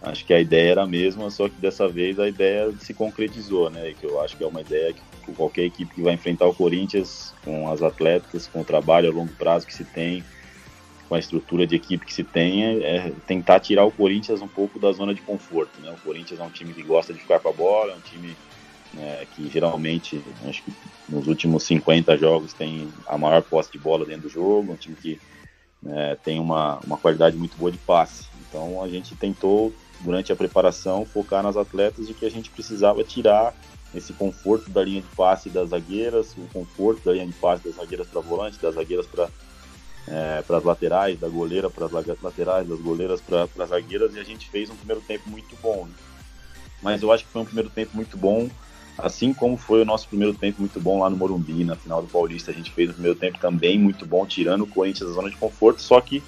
Acho que a ideia era a mesma, só que dessa vez a ideia se concretizou, né? Que eu acho que é uma ideia que qualquer equipe que vai enfrentar o Corinthians, com as atletas, com o trabalho a longo prazo que se tem, com a estrutura de equipe que se tem, é tentar tirar o Corinthians um pouco da zona de conforto. Né? O Corinthians é um time que gosta de ficar com a bola, é um time né, que geralmente, acho que nos últimos 50 jogos tem a maior posse de bola dentro do jogo, um time que né, tem uma, uma qualidade muito boa de passe. Então a gente tentou, durante a preparação, focar nas atletas de que a gente precisava tirar esse conforto da linha de passe das zagueiras, o conforto da linha de passe das zagueiras para volante, das zagueiras para é, para as laterais, da goleira para as laterais, das goleiras para as zagueiras, e a gente fez um primeiro tempo muito bom. Né? Mas eu acho que foi um primeiro tempo muito bom, assim como foi o nosso primeiro tempo muito bom lá no Morumbi, na final do Paulista. A gente fez um primeiro tempo também muito bom, tirando o Corinthians da zona de conforto, só que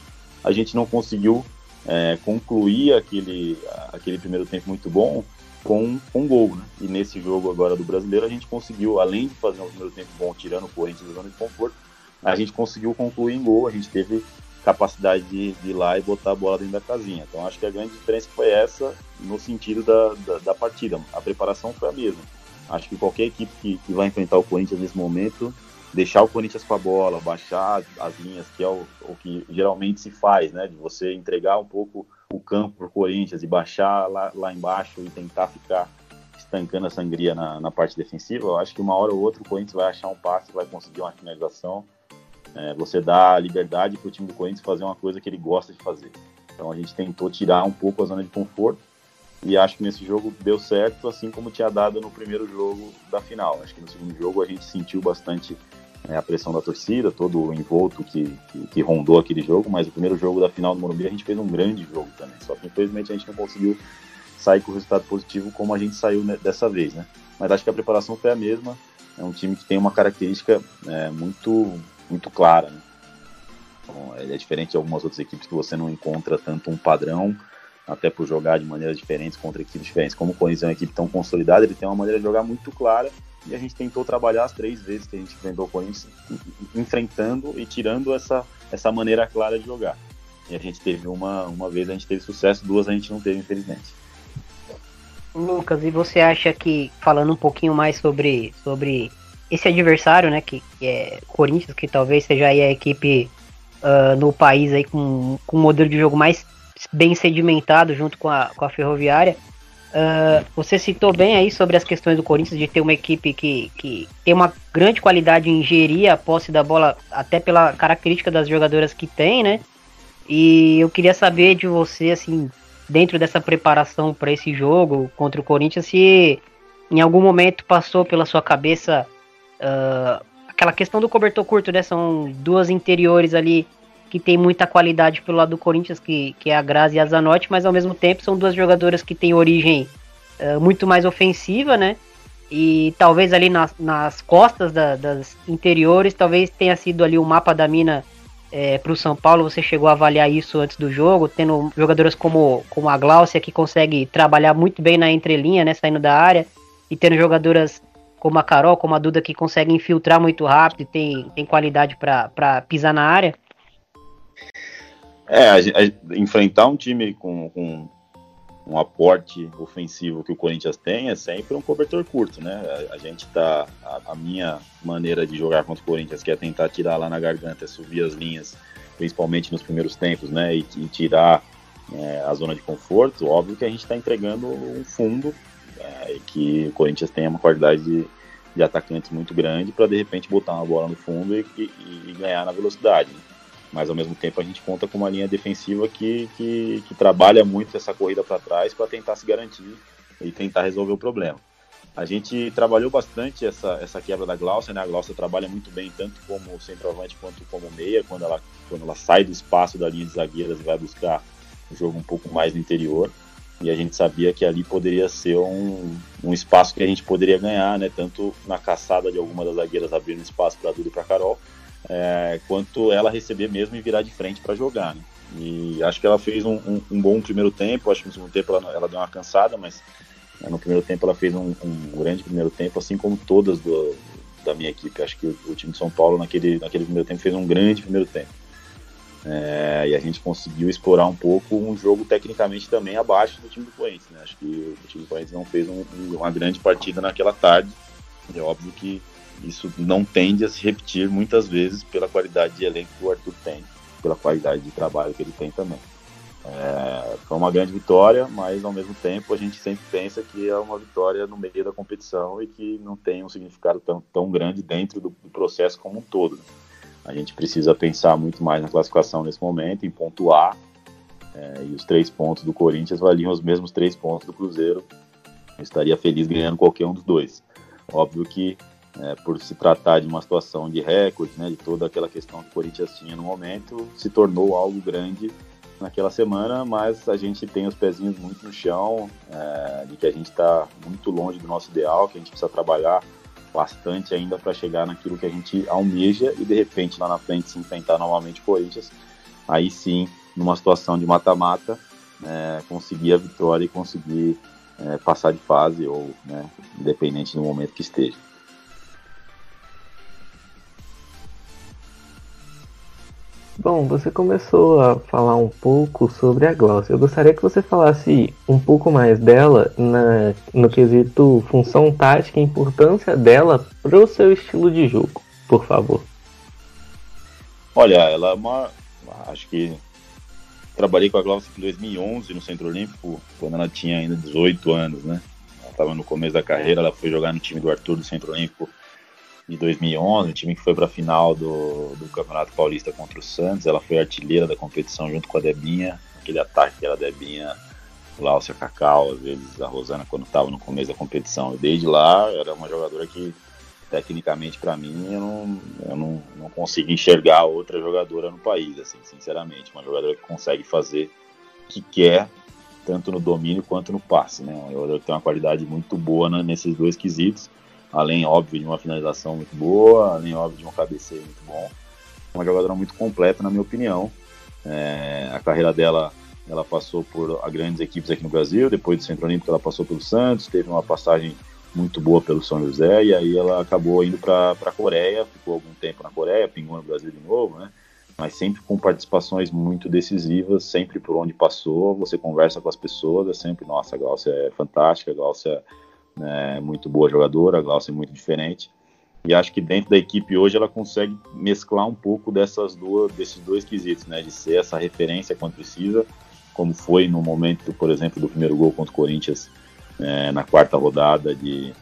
a gente não conseguiu é, concluir aquele, aquele primeiro tempo muito bom com, com gol. Né? E nesse jogo agora do brasileiro, a gente conseguiu, além de fazer um primeiro tempo bom, tirando o Corinthians da de conforto, a gente conseguiu concluir em gol, a gente teve capacidade de, de, ir lá e botar a bola dentro da casinha. Então acho que a grande diferença foi essa no sentido da, da, da partida. A preparação foi a mesma. Acho que qualquer equipe que, que, vai enfrentar o Corinthians nesse momento, deixar o Corinthians com a bola, baixar as linhas, que é o, o que geralmente se faz, né? De você entregar um pouco o campo para o Corinthians e baixar lá, lá embaixo e tentar ficar estancando a sangria na, na parte defensiva. Eu acho que uma hora ou outra o Corinthians vai achar um passe, vai conseguir uma finalização é, você dá liberdade para o time do Corinthians fazer uma coisa que ele gosta de fazer. Então a gente tentou tirar um pouco a zona de conforto e acho que nesse jogo deu certo, assim como tinha dado no primeiro jogo da final. Acho que no segundo jogo a gente sentiu bastante é, a pressão da torcida, todo o envolto que, que, que, rondou aquele jogo, mas o primeiro jogo da final do Morumbi a gente fez um grande jogo também. Só que infelizmente a gente não conseguiu sair com o resultado positivo como a gente saiu dessa vez, né? Mas acho que a preparação foi a mesma. É um time que tem uma característica é, muito muito clara. Né? Então, é diferente de algumas outras equipes que você não encontra tanto um padrão, até por jogar de maneiras diferentes contra equipes diferentes. Como o Corinthians é uma equipe tão consolidada, ele tem uma maneira de jogar muito clara e a gente tentou trabalhar as três vezes que a gente enfrentou o Corinthians, enfrentando e tirando essa, essa maneira clara de jogar. E a gente teve uma, uma vez a gente teve sucesso, duas a gente não teve, infelizmente. Lucas, e você acha que, falando um pouquinho mais sobre, sobre esse adversário, né, que, que é Corinthians, que talvez seja aí a equipe uh, no país aí com, com um modelo de jogo mais bem sedimentado junto com a, com a Ferroviária. Uh, você citou bem aí sobre as questões do Corinthians de ter uma equipe que, que tem uma grande qualidade em gerir a posse da bola, até pela característica das jogadoras que tem, né? E eu queria saber de você, assim, dentro dessa preparação para esse jogo contra o Corinthians, se em algum momento passou pela sua cabeça uh, aquela questão do cobertor curto, né? São duas interiores ali que tem muita qualidade pelo lado do Corinthians, que, que é a Grazi e a Zanotti, mas ao mesmo tempo são duas jogadoras que têm origem uh, muito mais ofensiva, né? E talvez ali nas, nas costas da, das interiores, talvez tenha sido ali o mapa da mina é, para o São Paulo. Você chegou a avaliar isso antes do jogo, tendo jogadoras como, como a Gláucia, que consegue trabalhar muito bem na entrelinha, né? Saindo da área, e tendo jogadoras como a Carol, como a Duda, que conseguem infiltrar muito rápido e tem, tem qualidade para pisar na área. É, a, a, enfrentar um time com, com um aporte ofensivo que o Corinthians tem é sempre um cobertor curto, né? A, a gente tá. A, minha maneira de jogar contra o Corinthians, que é tentar tirar lá na garganta, subir as linhas, principalmente nos primeiros tempos, né? E, e tirar é, a zona de conforto, óbvio que a gente está entregando um fundo é, que o Corinthians tem uma qualidade de, de atacantes muito grande para de repente botar uma bola no fundo e, e, e ganhar na velocidade. Né? Mas ao mesmo tempo a gente conta com uma linha defensiva que, que, que trabalha muito essa corrida para trás para tentar se garantir e tentar resolver o problema. A gente trabalhou bastante essa, essa quebra da Glaucia, né? A Glaucia trabalha muito bem tanto como centroavante quanto como meia, quando ela, quando ela sai do espaço da linha de zagueiras e vai buscar o jogo um pouco mais no interior. E a gente sabia que ali poderia ser um, um espaço que a gente poderia ganhar, né? Tanto na caçada de alguma das zagueiras abrindo espaço para Duda e para Carol, é, quanto ela receber mesmo e virar de frente para jogar. Né? E acho que ela fez um, um, um, bom primeiro tempo, acho que no segundo tempo ela, ela deu uma cansada, mas né, no primeiro tempo ela fez um, um, grande primeiro tempo, assim como todas do, da minha equipe. Acho que o, o, time de São Paulo naquele, naquele primeiro tempo fez um grande primeiro tempo. É, e a gente conseguiu explorar um pouco um jogo tecnicamente também abaixo do time do Corinthians. Né? Acho que o time do Corinthians não fez uma grande partida naquela tarde. É óbvio que isso não tende a se repetir muitas vezes pela qualidade de elenco que o Arthur tem, pela qualidade de trabalho que ele tem também. É, foi uma grande vitória, mas ao mesmo tempo a gente sempre pensa que é uma vitória no meio da competição e que não tem um significado tão, tão grande dentro do, do processo como um todo. Né? A gente precisa pensar muito mais na classificação nesse momento, em pontuar, é, e os três pontos do Corinthians valiam os mesmos três pontos do Cruzeiro. Eu estaria feliz ganhando qualquer um dos dois. Óbvio que é, por se tratar de uma situação de recorde, né, de toda aquela questão que o Corinthians tinha no momento, se tornou algo grande naquela semana, mas a gente tem os pezinhos muito no chão, é, de que a gente está muito longe do nosso ideal, que a gente precisa trabalhar bastante ainda para chegar naquilo que a gente almeja e de repente lá na frente se enfrentar novamente o Corinthians, aí sim, numa situação de mata-mata, é, conseguir a vitória e conseguir é, passar de fase ou, né, independente do momento que esteja. Bom, você começou a falar um pouco sobre a Glaucia. Eu gostaria que você falasse um pouco mais dela na, no quesito função tática e importância dela para o seu estilo de jogo, por favor. Olha, ela é uma. Acho que trabalhei com a Glaucia em 2011 no Centro Olímpico, quando ela tinha ainda 18 anos, né? Ela estava no começo da carreira, ela foi jogar no time do Arthur do Centro Olímpico de 2011, o time que foi para a final do, do Campeonato Paulista contra o Santos. Ela foi artilheira da competição junto com a Debinha, aquele ataque que era a Debinha, Láucia Cacau, às vezes a Rosana quando estava no começo da competição. E desde lá era uma jogadora que, tecnicamente, para mim, eu, não, eu não, não consigo enxergar outra jogadora no país, assim, sinceramente. Uma jogadora que consegue fazer o que quer, tanto no domínio quanto no passe. Né? Uma jogadora que tem uma qualidade muito boa né, nesses dois quesitos além, óbvio, de uma finalização muito boa, além, óbvio, de um cabeceio muito bom. Uma jogadora muito completa, na minha opinião. É, a carreira dela, ela passou por grandes equipes aqui no Brasil, depois do Centro Olímpico ela passou pelo Santos, teve uma passagem muito boa pelo São José, e aí ela acabou indo para a Coreia, ficou algum tempo na Coreia, pingou no Brasil de novo, né? Mas sempre com participações muito decisivas, sempre por onde passou, você conversa com as pessoas, é sempre, nossa, a Glaucia é fantástica, a Glaucia né, muito boa jogadora, a Glaucia é muito diferente. E acho que dentro da equipe hoje ela consegue mesclar um pouco dessas duas, desses dois quesitos, né? De ser essa referência quando precisa, como foi no momento, por exemplo, do primeiro gol contra o Corinthians é, na quarta rodada, de,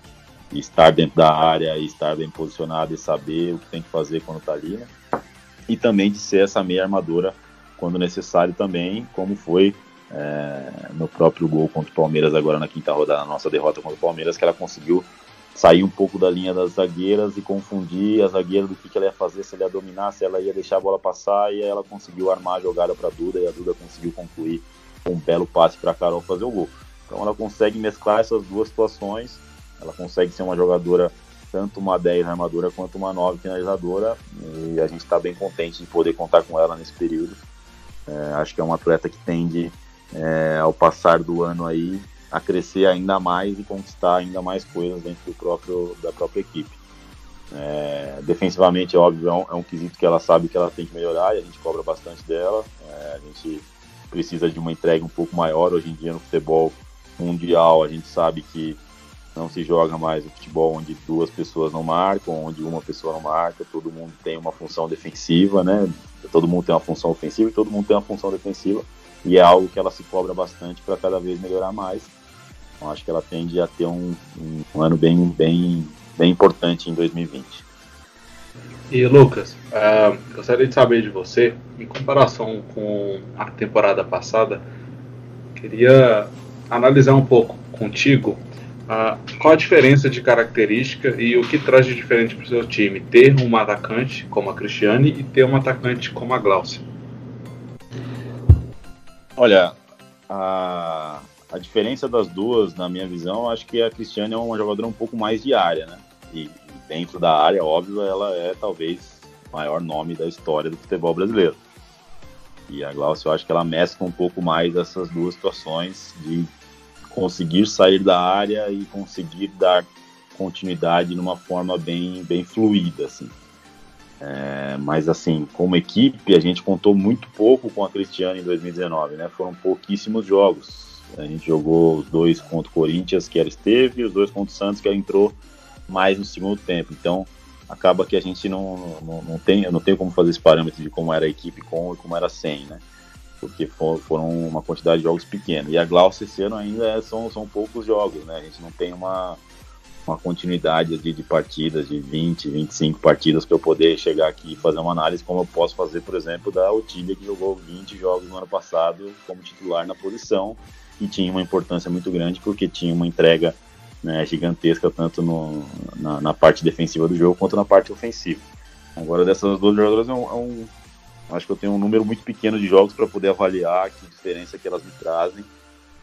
de, estar dentro da área estar bem posicionado e saber o que tem que fazer quando está ali, né? E também de ser essa meia armadura quando necessário também, como foi é, no próprio gol contra o Palmeiras agora na quinta rodada, na nossa derrota contra o Palmeiras, que ela conseguiu sair um pouco da linha das zagueiras e confundir a zagueira do que, que ela ia fazer, se ela ia dominar, se ela ia deixar a bola passar, e ela conseguiu armar a jogada para Duda, e a Duda conseguiu concluir com um belo passe para Carol fazer o gol. Então ela consegue mesclar essas duas situações, ela consegue ser uma jogadora tanto uma 10 armadura quanto uma 9 finalizadora, e a gente está bem contente de poder contar com ela nesse período. É, acho que é uma atleta que tende é, ao passar do ano aí a crescer ainda mais e conquistar ainda mais coisas dentro do próprio, da própria equipe. É, defensivamente, é óbvio, é um, é um, quesito que ela sabe que ela tem que melhorar e a gente cobra bastante dela. É, a gente precisa de uma entrega um pouco maior. Hoje em dia, no futebol mundial, a gente sabe que não se joga mais o futebol onde duas pessoas não marcam, onde uma pessoa não marca, todo mundo tem uma função defensiva, né? Todo mundo tem uma função ofensiva e todo mundo tem uma função defensiva e é algo que ela se cobra bastante para cada vez melhorar mais. Então, acho que ela tende a ter um, um, ano bem, bem, bem importante em 2020. E Lucas, uh, gostaria de saber de você, em comparação com a temporada passada, queria analisar um pouco contigo uh, qual a diferença de característica e o que traz de diferente para o seu time ter um atacante como a Cristiane e ter um atacante como a Glaucia. Olha, a, a diferença das duas, na minha visão, acho que a Cristiane é uma jogadora um pouco mais de área, né? E dentro da área, óbvio, ela é talvez o maior nome da história do futebol brasileiro. E a Glaucia, eu acho que ela mescla um pouco mais essas duas situações de conseguir sair da área e conseguir dar continuidade numa forma bem, bem fluida, assim. É, mas assim, como equipe, a gente contou muito pouco com a Cristiane em 2019, né? Foram pouquíssimos jogos. A gente jogou os dois contra o Corinthians, que ela esteve, e os dois contra o Santos, que ela entrou mais no segundo tempo. Então, acaba que a gente não, não, não tem, não tenho como fazer esse parâmetro de como era a equipe com e como era sem, né? Porque for, foram uma quantidade de jogos pequena. E a Glaucia esse ano ainda é, são, são poucos jogos, né? A gente não tem uma, uma continuidade de, de partidas, de 20, 25 partidas, para eu poder chegar aqui e fazer uma análise, como eu posso fazer, por exemplo, da Otília, que jogou 20 jogos no ano passado como titular na posição e tinha uma importância muito grande, porque tinha uma entrega né, gigantesca, tanto no, na, na, parte defensiva do jogo quanto na parte ofensiva. Agora, dessas duas jogadoras, é um, é um acho que eu tenho um número muito pequeno de jogos para poder avaliar que diferença que elas me trazem.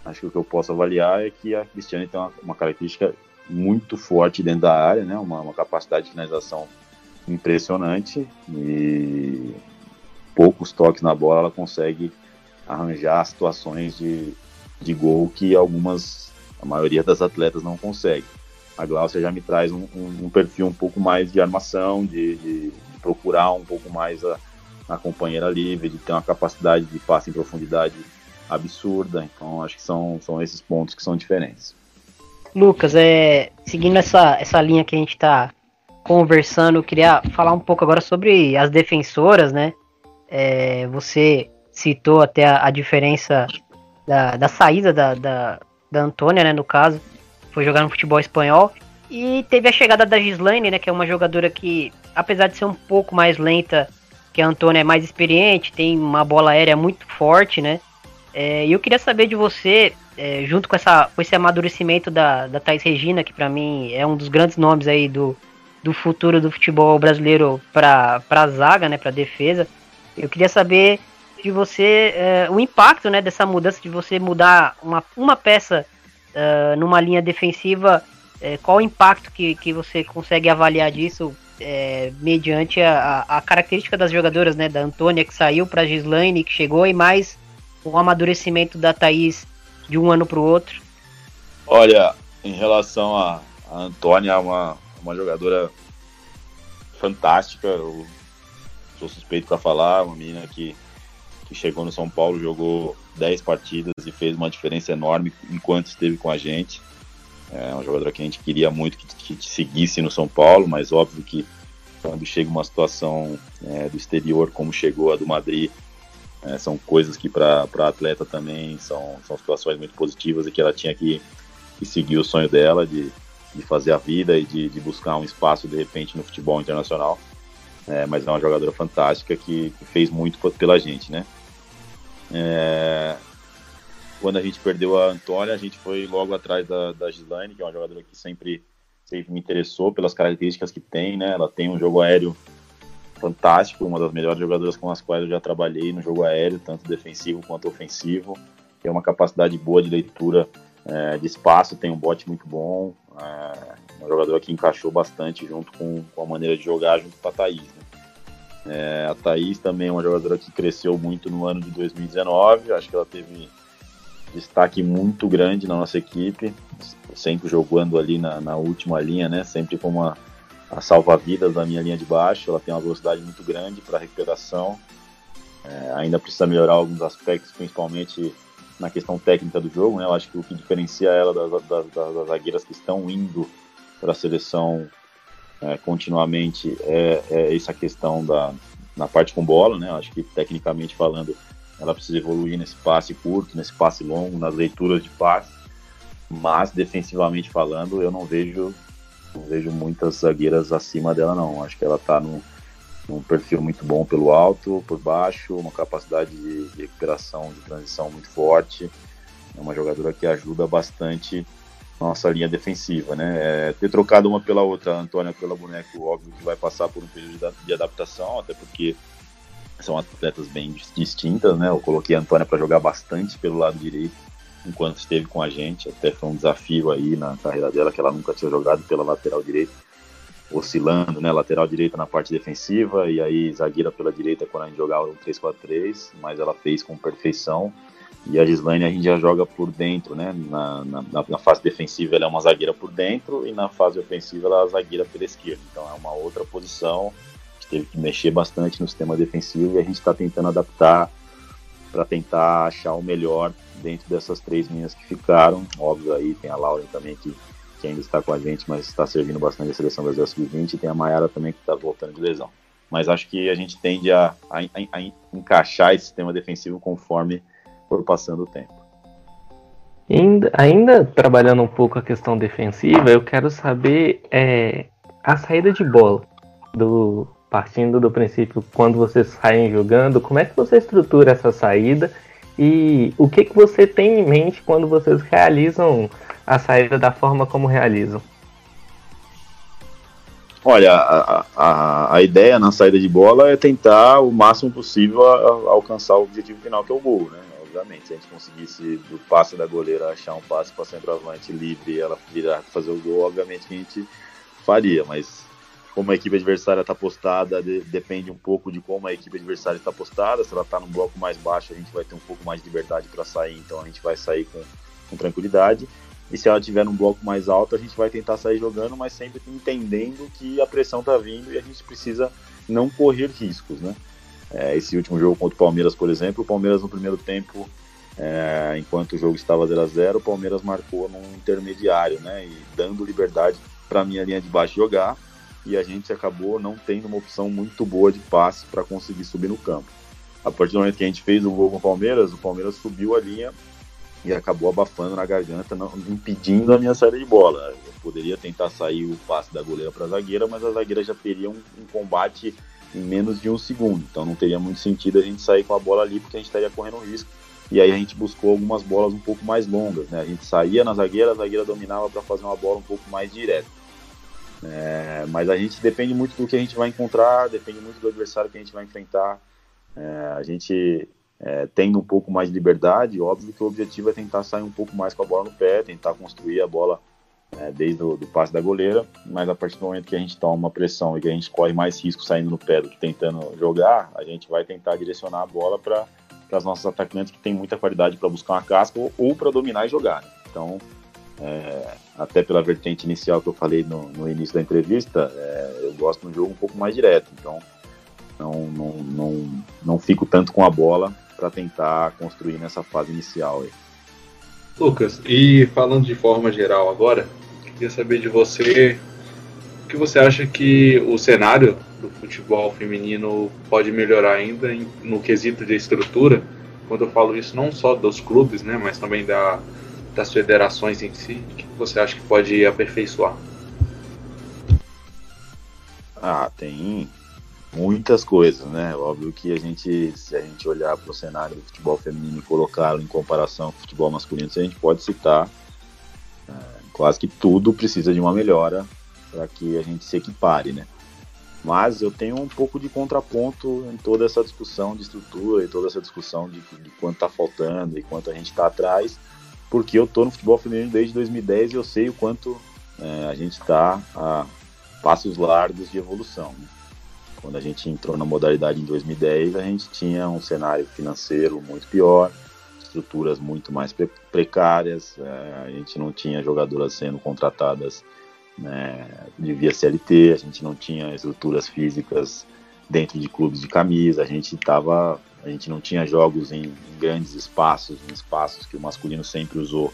Acho que o que eu posso avaliar é que a Cristiane tem uma, uma característica muito forte dentro da área, né? Uma, uma, capacidade de finalização impressionante e poucos toques na bola ela consegue arranjar situações de, de gol que algumas, a maioria das atletas não consegue. A Glaucia já me traz um, um, um perfil um pouco mais de armação, de, de, procurar um pouco mais a, a companheira livre, de ter uma capacidade de passe em profundidade absurda. Então acho que são, são esses pontos que são diferentes. Lucas, é, seguindo essa, essa linha que a gente está conversando, eu queria falar um pouco agora sobre as defensoras, né? É, você citou até a, a diferença da, da saída da, da, da, Antônia, né? No caso, foi jogar no futebol espanhol. E teve a chegada da Gislaine, né? Que é uma jogadora que, apesar de ser um pouco mais lenta que a Antônia, é mais experiente, tem uma bola aérea muito forte, né? É, e eu queria saber de você é, junto com, essa, com esse amadurecimento da, da Thais Regina, que para mim é um dos grandes nomes aí do, do futuro do futebol brasileiro para a zaga, né, para defesa, eu queria saber de você é, o impacto né, dessa mudança, de você mudar uma, uma peça uh, numa linha defensiva, é, qual o impacto que, que você consegue avaliar disso é, mediante a, a, característica das jogadoras, né, da Antônia que saiu para a Gislaine, que chegou, e mais o amadurecimento da Thaís de um ano para o outro? Olha, em relação a, a Antônia, é uma, uma jogadora fantástica. Eu sou suspeito para falar, uma menina que, que chegou no São Paulo, jogou 10 partidas e fez uma diferença enorme enquanto esteve com a gente. É uma jogadora que a gente queria muito que, que seguisse no São Paulo, mas óbvio que quando chega uma situação é, do exterior, como chegou a do Madrid, é, são coisas que para a atleta também são, são situações muito positivas e que ela tinha que, que seguir o sonho dela de, de fazer a vida e de, de buscar um espaço de repente no futebol internacional. É, mas é uma jogadora fantástica que, que, fez muito pela gente, né? É, quando a gente perdeu a Antônia, a gente foi logo atrás da, da Gislaine, que é uma jogadora que sempre, sempre me interessou pelas características que tem, né? Ela tem um jogo aéreo fantástico, uma das melhores jogadoras com as quais eu já trabalhei no jogo aéreo, tanto defensivo quanto ofensivo. Tem uma capacidade boa de leitura é, de espaço, tem um bote muito bom. É, uma jogadora que encaixou bastante junto com, com a maneira de jogar junto com a Thaís. Né? É, a Thaís também é uma jogadora que cresceu muito no ano de 2019. Acho que ela teve destaque muito grande na nossa equipe, sempre jogando ali na, na última linha, né? Sempre como a, a salva-vidas da minha linha de baixo. Ela tem uma velocidade muito grande para recuperação. É, ainda precisa melhorar alguns aspectos, principalmente na questão técnica do jogo. Né? Eu acho que o que diferencia ela das, das, das zagueiras que estão indo para a seleção é, continuamente é, é, essa questão da na parte com bola, né? Eu acho que tecnicamente falando, ela precisa evoluir nesse passe curto, nesse passe longo, nas leituras de passe. Mas defensivamente falando, eu não vejo não vejo muitas zagueiras acima dela não. Acho que ela está no num perfil muito bom pelo alto, por baixo, uma capacidade de, de recuperação, de transição muito forte. É uma jogadora que ajuda bastante nossa linha defensiva, né? É, ter trocado uma pela outra, a Antônia pela boneco, óbvio que vai passar por um período de adaptação, até porque são atletas bem distintas, né? Eu coloquei a Antônia para jogar bastante pelo lado direito enquanto esteve com a gente, até foi um desafio aí na carreira dela que ela nunca tinha jogado pela lateral direita oscilando, né? Lateral direita na parte defensiva e aí zagueira pela direita quando a gente jogava o 3-4-3, mas ela fez com perfeição. E a Gislaine a gente já joga por dentro, né? Na, na, na, fase defensiva ela é uma zagueira por dentro e na fase ofensiva ela é zagueira pela esquerda. Então é uma outra posição. A gente teve que mexer bastante no sistema defensivo e a gente está tentando adaptar para tentar achar o melhor dentro dessas três linhas que ficaram. Óbvio aí tem a Lauren também que que ainda está com a gente, mas está servindo bastante a seleção brasileira sub-20, e tem a Mayara também que está voltando de lesão. Mas acho que a gente tende a, a, a, encaixar esse sistema defensivo conforme for passando o tempo. Ainda, ainda, trabalhando um pouco a questão defensiva, eu quero saber é, a saída de bola. Do, partindo do princípio, quando vocês saem jogando, como é que você estrutura essa saída e o que, que você tem em mente quando vocês realizam a saída da forma como realizam? Olha, a, a, a ideia na saída de bola é tentar o máximo possível a, alcançar o objetivo final, que é o gol, né? Obviamente, se a gente conseguisse do passe da goleira achar um passe para centroavante livre e ela virar fazer o gol, obviamente que a gente faria, mas como a equipe adversária está postada, de, depende um pouco de como a equipe adversária está postada. Se ela está num bloco mais baixo, a gente vai ter um pouco mais de liberdade para sair, então a gente vai sair com, com tranquilidade. E se ela tiver num bloco mais alto, a gente vai tentar sair jogando, mas sempre entendendo que a pressão está vindo e a gente precisa não correr riscos, né? É, esse último jogo contra o Palmeiras, por exemplo, o Palmeiras no primeiro tempo, é, enquanto o jogo estava 0 a 0 o Palmeiras marcou num intermediário, né? E dando liberdade para a minha linha de baixo jogar, e a gente acabou não tendo uma opção muito boa de passe para conseguir subir no campo. A partir do momento que a gente fez o gol com o Palmeiras, o Palmeiras subiu a linha e acabou abafando na garganta, não, impedindo a minha saída de bola. Eu poderia tentar sair o passe da goleira para a zagueira, mas a zagueira já teria um, um, combate em menos de um segundo. Então não teria muito sentido a gente sair com a bola ali, porque a gente estaria correndo risco. E aí a gente buscou algumas bolas um pouco mais longas. Né? A gente saía na zagueira, a zagueira dominava para fazer uma bola um pouco mais direta. É, mas a gente depende muito do que a gente vai encontrar, depende muito do adversário que a gente vai enfrentar. É, a gente é, tendo um pouco mais de liberdade, óbvio que o objetivo é tentar sair um pouco mais com a bola no pé, tentar construir a bola é, desde o do passe da goleira, mas a partir do momento que a gente toma uma pressão e que a gente corre mais risco saindo no pé do que tentando jogar, a gente vai tentar direcionar a bola para as nossas atacantes que têm muita qualidade para buscar uma casca ou, ou para dominar e jogar. Né? Então, é, até pela vertente inicial que eu falei no, no início da entrevista, é, eu gosto de um jogo um pouco mais direto. Então, não, não, não, não fico tanto com a bola para tentar construir nessa fase inicial. Aí. Lucas, e falando de forma geral agora, queria saber de você o que você acha que o cenário do futebol feminino pode melhorar ainda no quesito de estrutura. Quando eu falo isso, não só dos clubes, né, mas também da, das federações em si. O que você acha que pode aperfeiçoar? Ah, tem muitas coisas, né? Óbvio que a gente, se a gente olhar para o cenário do futebol feminino e colocá-lo em comparação com o futebol masculino, a gente pode citar é, quase que tudo precisa de uma melhora para que a gente se equipare, né? Mas eu tenho um pouco de contraponto em toda essa discussão de estrutura e toda essa discussão de, de quanto está faltando e quanto a gente está atrás, porque eu estou no futebol feminino desde 2010 e eu sei o quanto é, a gente está a passos largos de evolução. Né? Quando a gente entrou na modalidade em 2010, a gente tinha um cenário financeiro muito pior, estruturas muito mais pre precárias, é, a gente não tinha jogadoras sendo contratadas né, de via CLT, a gente não tinha estruturas físicas dentro de clubes de camisa, a gente tava, a gente não tinha jogos em, em grandes espaços, em espaços que o masculino sempre usou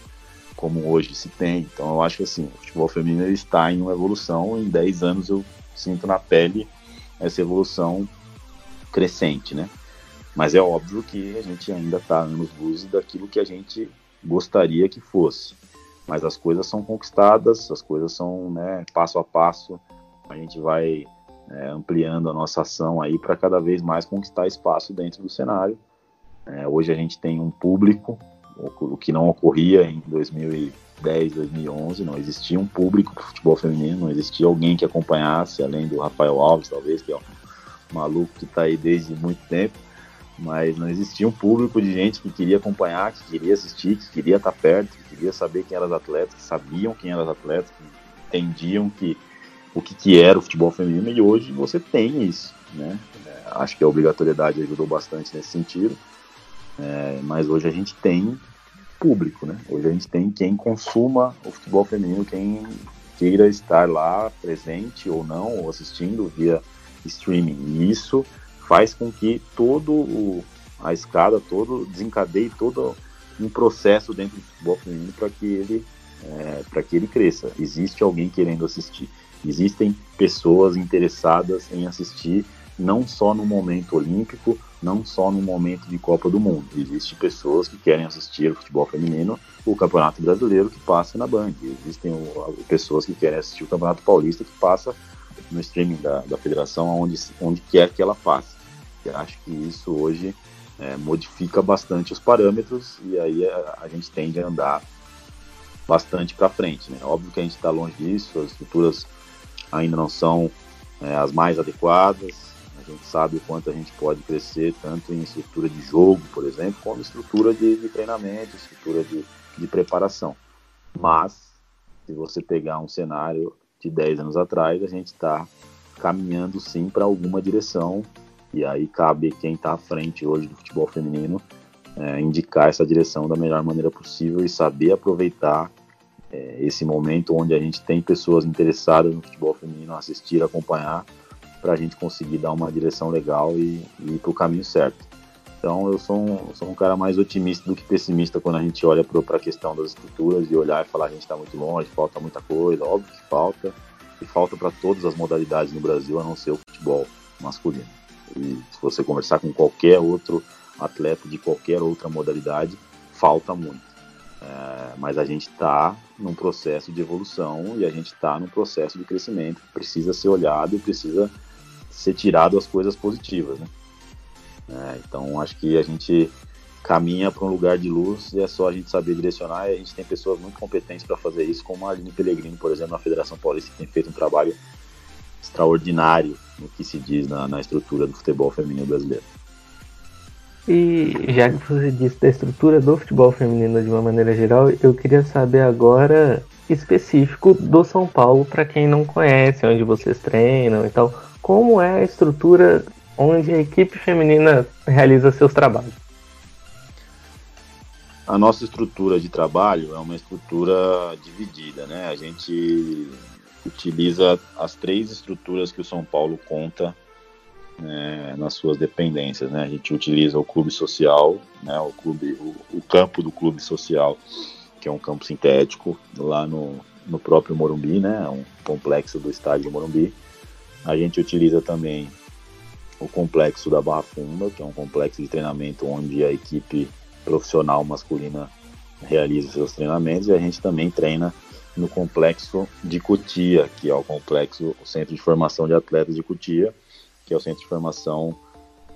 como hoje se tem. Então eu acho que assim, o futebol feminino está em uma evolução, em 10 anos eu sinto na pele essa evolução crescente, né? Mas é óbvio que a gente ainda está anos luz daquilo que a gente gostaria que fosse mas as coisas são conquistadas, as coisas são né, passo a passo, a gente vai é, ampliando a nossa ação aí para cada vez mais conquistar espaço dentro do cenário. É, hoje a gente tem um público, o, que não ocorria em 2010, 2011, não existia um público para futebol feminino, não existia alguém que acompanhasse, além do Rafael Alves, talvez, que é um maluco que está aí desde muito tempo mas não existia um público de gente que queria acompanhar, que queria assistir, que queria estar perto, que queria saber quem eram os atletas, que sabiam quem eram os atletas, que entendiam que, o que, que era o futebol feminino, e hoje você tem isso, né? É, acho que a obrigatoriedade ajudou bastante nesse sentido, é, mas hoje a gente tem público, né? Hoje a gente tem quem consuma o futebol feminino, quem queira estar lá presente ou não, ou assistindo via streaming, e isso faz com que todo o, a escada, todo desencadeie todo um processo dentro do futebol feminino para que ele é, para que ele cresça. Existe alguém querendo assistir. Existem pessoas interessadas em assistir, não só no momento olímpico, não só no momento de Copa do Mundo. Existem pessoas que querem assistir o futebol feminino, o Campeonato Brasileiro que passa na Band. Existem o, pessoas que querem assistir o Campeonato Paulista que passa no streaming da, da federação, onde, onde quer que ela passe. Eu acho que isso hoje é, modifica bastante os parâmetros e aí a, a gente tende a andar bastante para frente. Né? Óbvio que a gente está longe disso, as estruturas ainda não são é, as mais adequadas. A gente sabe o quanto a gente pode crescer, tanto em estrutura de jogo, por exemplo, como estrutura de, de treinamento, estrutura de, de preparação. Mas, se você pegar um cenário de 10 anos atrás, a gente está caminhando sim para alguma direção e aí cabe quem está à frente hoje do futebol feminino é, indicar essa direção da melhor maneira possível e saber aproveitar é, esse momento onde a gente tem pessoas interessadas no futebol feminino assistir, acompanhar, para a gente conseguir dar uma direção legal e, e ir para o caminho certo. Então eu sou um, sou um cara mais otimista do que pessimista quando a gente olha para a questão das estruturas e olhar e falar a gente está muito longe, falta muita coisa, óbvio que falta, e falta para todas as modalidades no Brasil, a não ser o futebol masculino. E se você conversar com qualquer outro atleta de qualquer outra modalidade, falta muito. É, mas a gente está num processo de evolução e a gente está num processo de crescimento precisa ser olhado e precisa ser tirado as coisas positivas. Né? É, então acho que a gente caminha para um lugar de luz e é só a gente saber direcionar e a gente tem pessoas muito competentes para fazer isso, como a Aline Pellegrini, por exemplo, na Federação Paulista, que tem feito um trabalho extraordinário no que se diz na, na estrutura do futebol feminino brasileiro. E já que você disse da estrutura do futebol feminino de uma maneira geral, eu queria saber agora específico do São Paulo para quem não conhece, onde vocês treinam e tal. Como é a estrutura onde a equipe feminina realiza seus trabalhos? A nossa estrutura de trabalho é uma estrutura dividida, né? A gente utiliza as três estruturas que o São Paulo conta né, nas suas dependências. Né? A gente utiliza o clube social, né, o, clube, o, o, campo do clube social, que é um campo sintético lá no, no próprio Morumbi, né, um complexo do estádio Morumbi. A gente utiliza também o complexo da Barra Funda, que é um complexo de treinamento onde a equipe profissional masculina realiza seus treinamentos e a gente também treina no complexo de Cotia, que é o complexo, o Centro de Formação de Atletas de Cotia, que é o centro de formação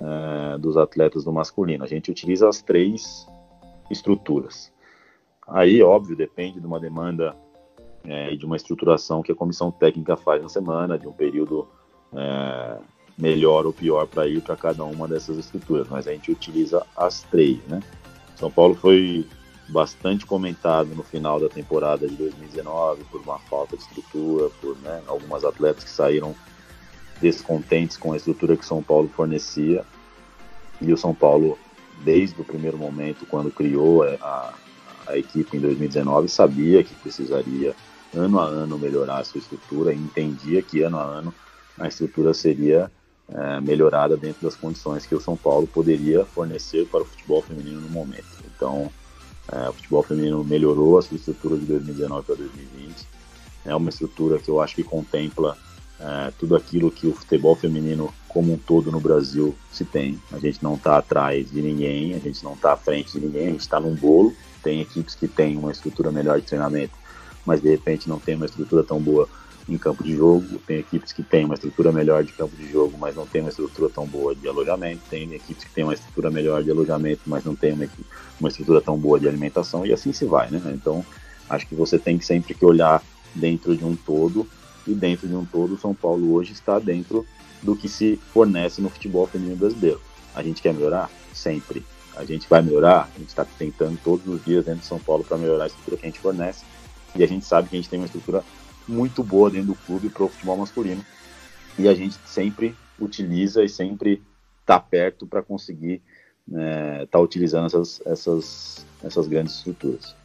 é, dos atletas do masculino. A gente utiliza as três estruturas. Aí, óbvio, depende de uma demanda é, e de uma estruturação que a comissão técnica faz na semana, de um período é, melhor ou pior para ir para cada uma dessas estruturas, mas a gente utiliza as três, né? São Paulo foi bastante comentado no final da temporada de 2019 por uma falta de estrutura, por né, algumas atletas que saíram descontentes com a estrutura que São Paulo fornecia. E o São Paulo, desde o primeiro momento, quando criou a, a equipe em 2019, sabia que precisaria ano a ano melhorar a sua estrutura e entendia que ano a ano a estrutura seria é, melhorada dentro das condições que o São Paulo poderia fornecer para o futebol feminino no momento. Então, é, o futebol feminino melhorou a sua estrutura de 2019 para 2020. É uma estrutura que eu acho que contempla é, tudo aquilo que o futebol feminino como um todo no Brasil se tem. A gente não está atrás de ninguém, a gente não está à frente de ninguém, a gente está num bolo. Tem equipes que têm uma estrutura melhor de treinamento, mas de repente não tem uma estrutura tão boa em campo de jogo. Tem equipes que têm uma estrutura melhor de campo de jogo, mas não tem uma estrutura tão boa de alojamento. Tem equipes que têm uma estrutura melhor de alojamento, mas não tem uma, uma estrutura tão boa de alimentação. E assim se vai, né? Então, acho que você tem sempre que olhar dentro de um todo. E dentro de um todo, o São Paulo hoje está dentro do que se fornece no futebol feminino brasileiro. A gente quer melhorar? Sempre. A gente vai melhorar? A gente está tentando todos os dias dentro de São Paulo para melhorar a estrutura que a gente fornece. E a gente sabe que a gente tem uma estrutura muito boa dentro do clube para o futebol masculino. E a gente sempre utiliza e sempre está perto para conseguir estar né, tá utilizando essas, essas, essas grandes estruturas.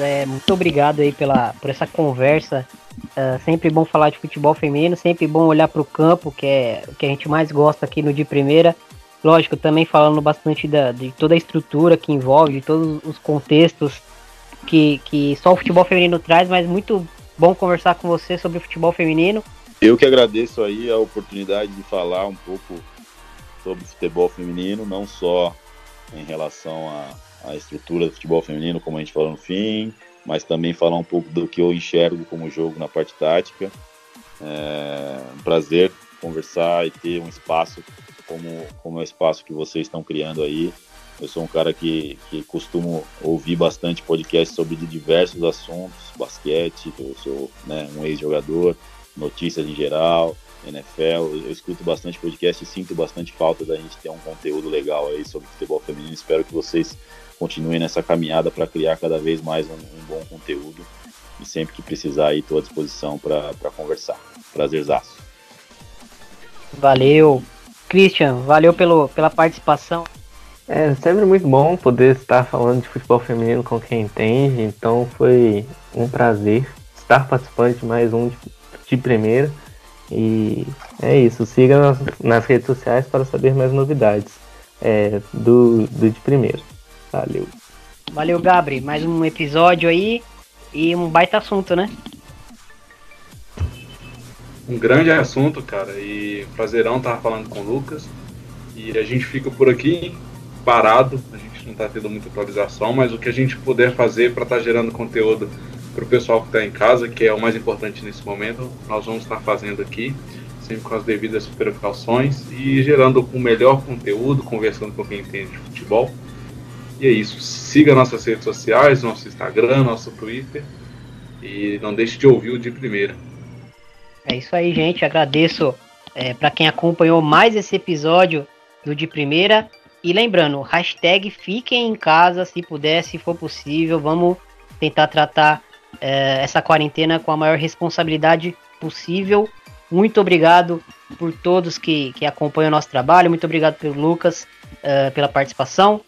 É, muito obrigado aí pela, por essa conversa. É sempre bom falar de futebol feminino, sempre bom olhar para o campo, que é o que a gente mais gosta aqui no de primeira. Lógico, também falando bastante da, de toda a estrutura que envolve, de todos os contextos que, que só o futebol feminino traz, mas muito bom conversar com você sobre o futebol feminino. Eu que agradeço aí a oportunidade de falar um pouco sobre futebol feminino, não só em relação a a estrutura do futebol feminino, como a gente falou no fim, mas também falar um pouco do que eu enxergo como jogo na parte tática. É um prazer conversar e ter um espaço como, como é o espaço que vocês estão criando aí. Eu sou um cara que, que costumo ouvir bastante podcast sobre diversos assuntos, basquete, eu sou né, um ex-jogador, notícias em geral, NFL. Eu escuto bastante podcast e sinto bastante falta da gente ter um conteúdo legal aí sobre futebol feminino. Espero que vocês continue nessa caminhada para criar cada vez mais um, um, bom conteúdo. E sempre que precisar, aí estou à disposição para conversar. Prazerzaço. Valeu. Christian, valeu pelo, pela participação. É sempre muito bom poder estar falando de futebol feminino com quem entende, então foi um prazer estar participando de mais um de, de primeira. E é isso, siga nas, nas redes sociais para saber mais novidades é, do, do de primeira. Valeu. Valeu, Gabri. Mais um episódio aí e um baita assunto, né? Um grande assunto, cara. E prazerão estar falando com o Lucas. E a gente fica por aqui parado. A gente não está tendo muita atualização, mas o que a gente puder fazer para estar tá gerando conteúdo para o pessoal que está em casa, que é o mais importante nesse momento, nós vamos estar fazendo aqui, sempre com as devidas precauções e gerando o melhor conteúdo, conversando com quem entende de futebol. E é isso. Siga nossas redes sociais, nosso Instagram, nosso Twitter. E não deixe de ouvir o de primeira. É isso aí, gente. Agradeço é, para quem acompanhou mais esse episódio do de primeira. E lembrando, hashtag fiquem em casa se puder, se for possível. Vamos tentar tratar é, essa quarentena com a maior responsabilidade possível. Muito obrigado por todos que, que acompanham o nosso trabalho. Muito obrigado pelo Lucas uh, pela participação.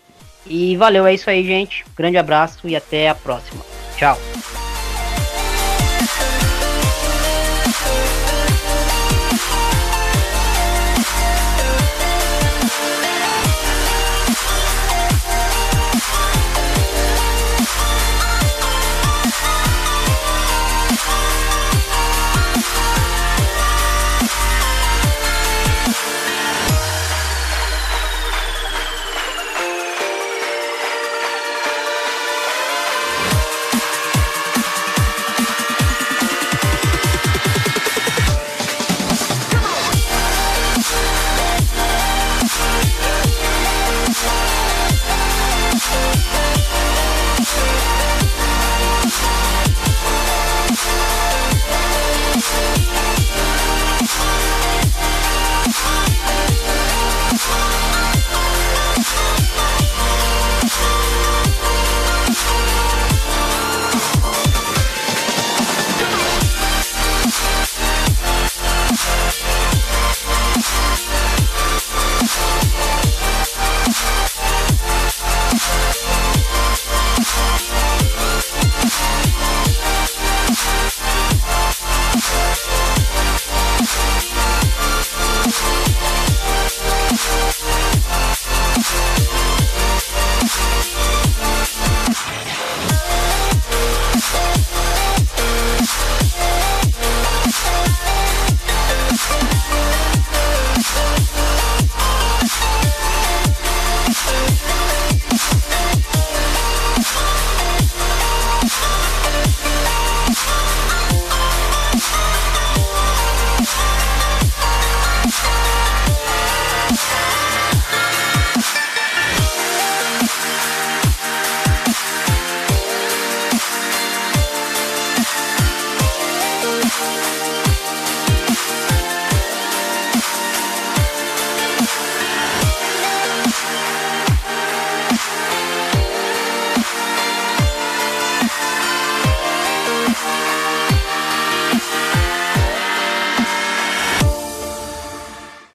E valeu, é isso aí, gente. Grande abraço e até a próxima. Tchau.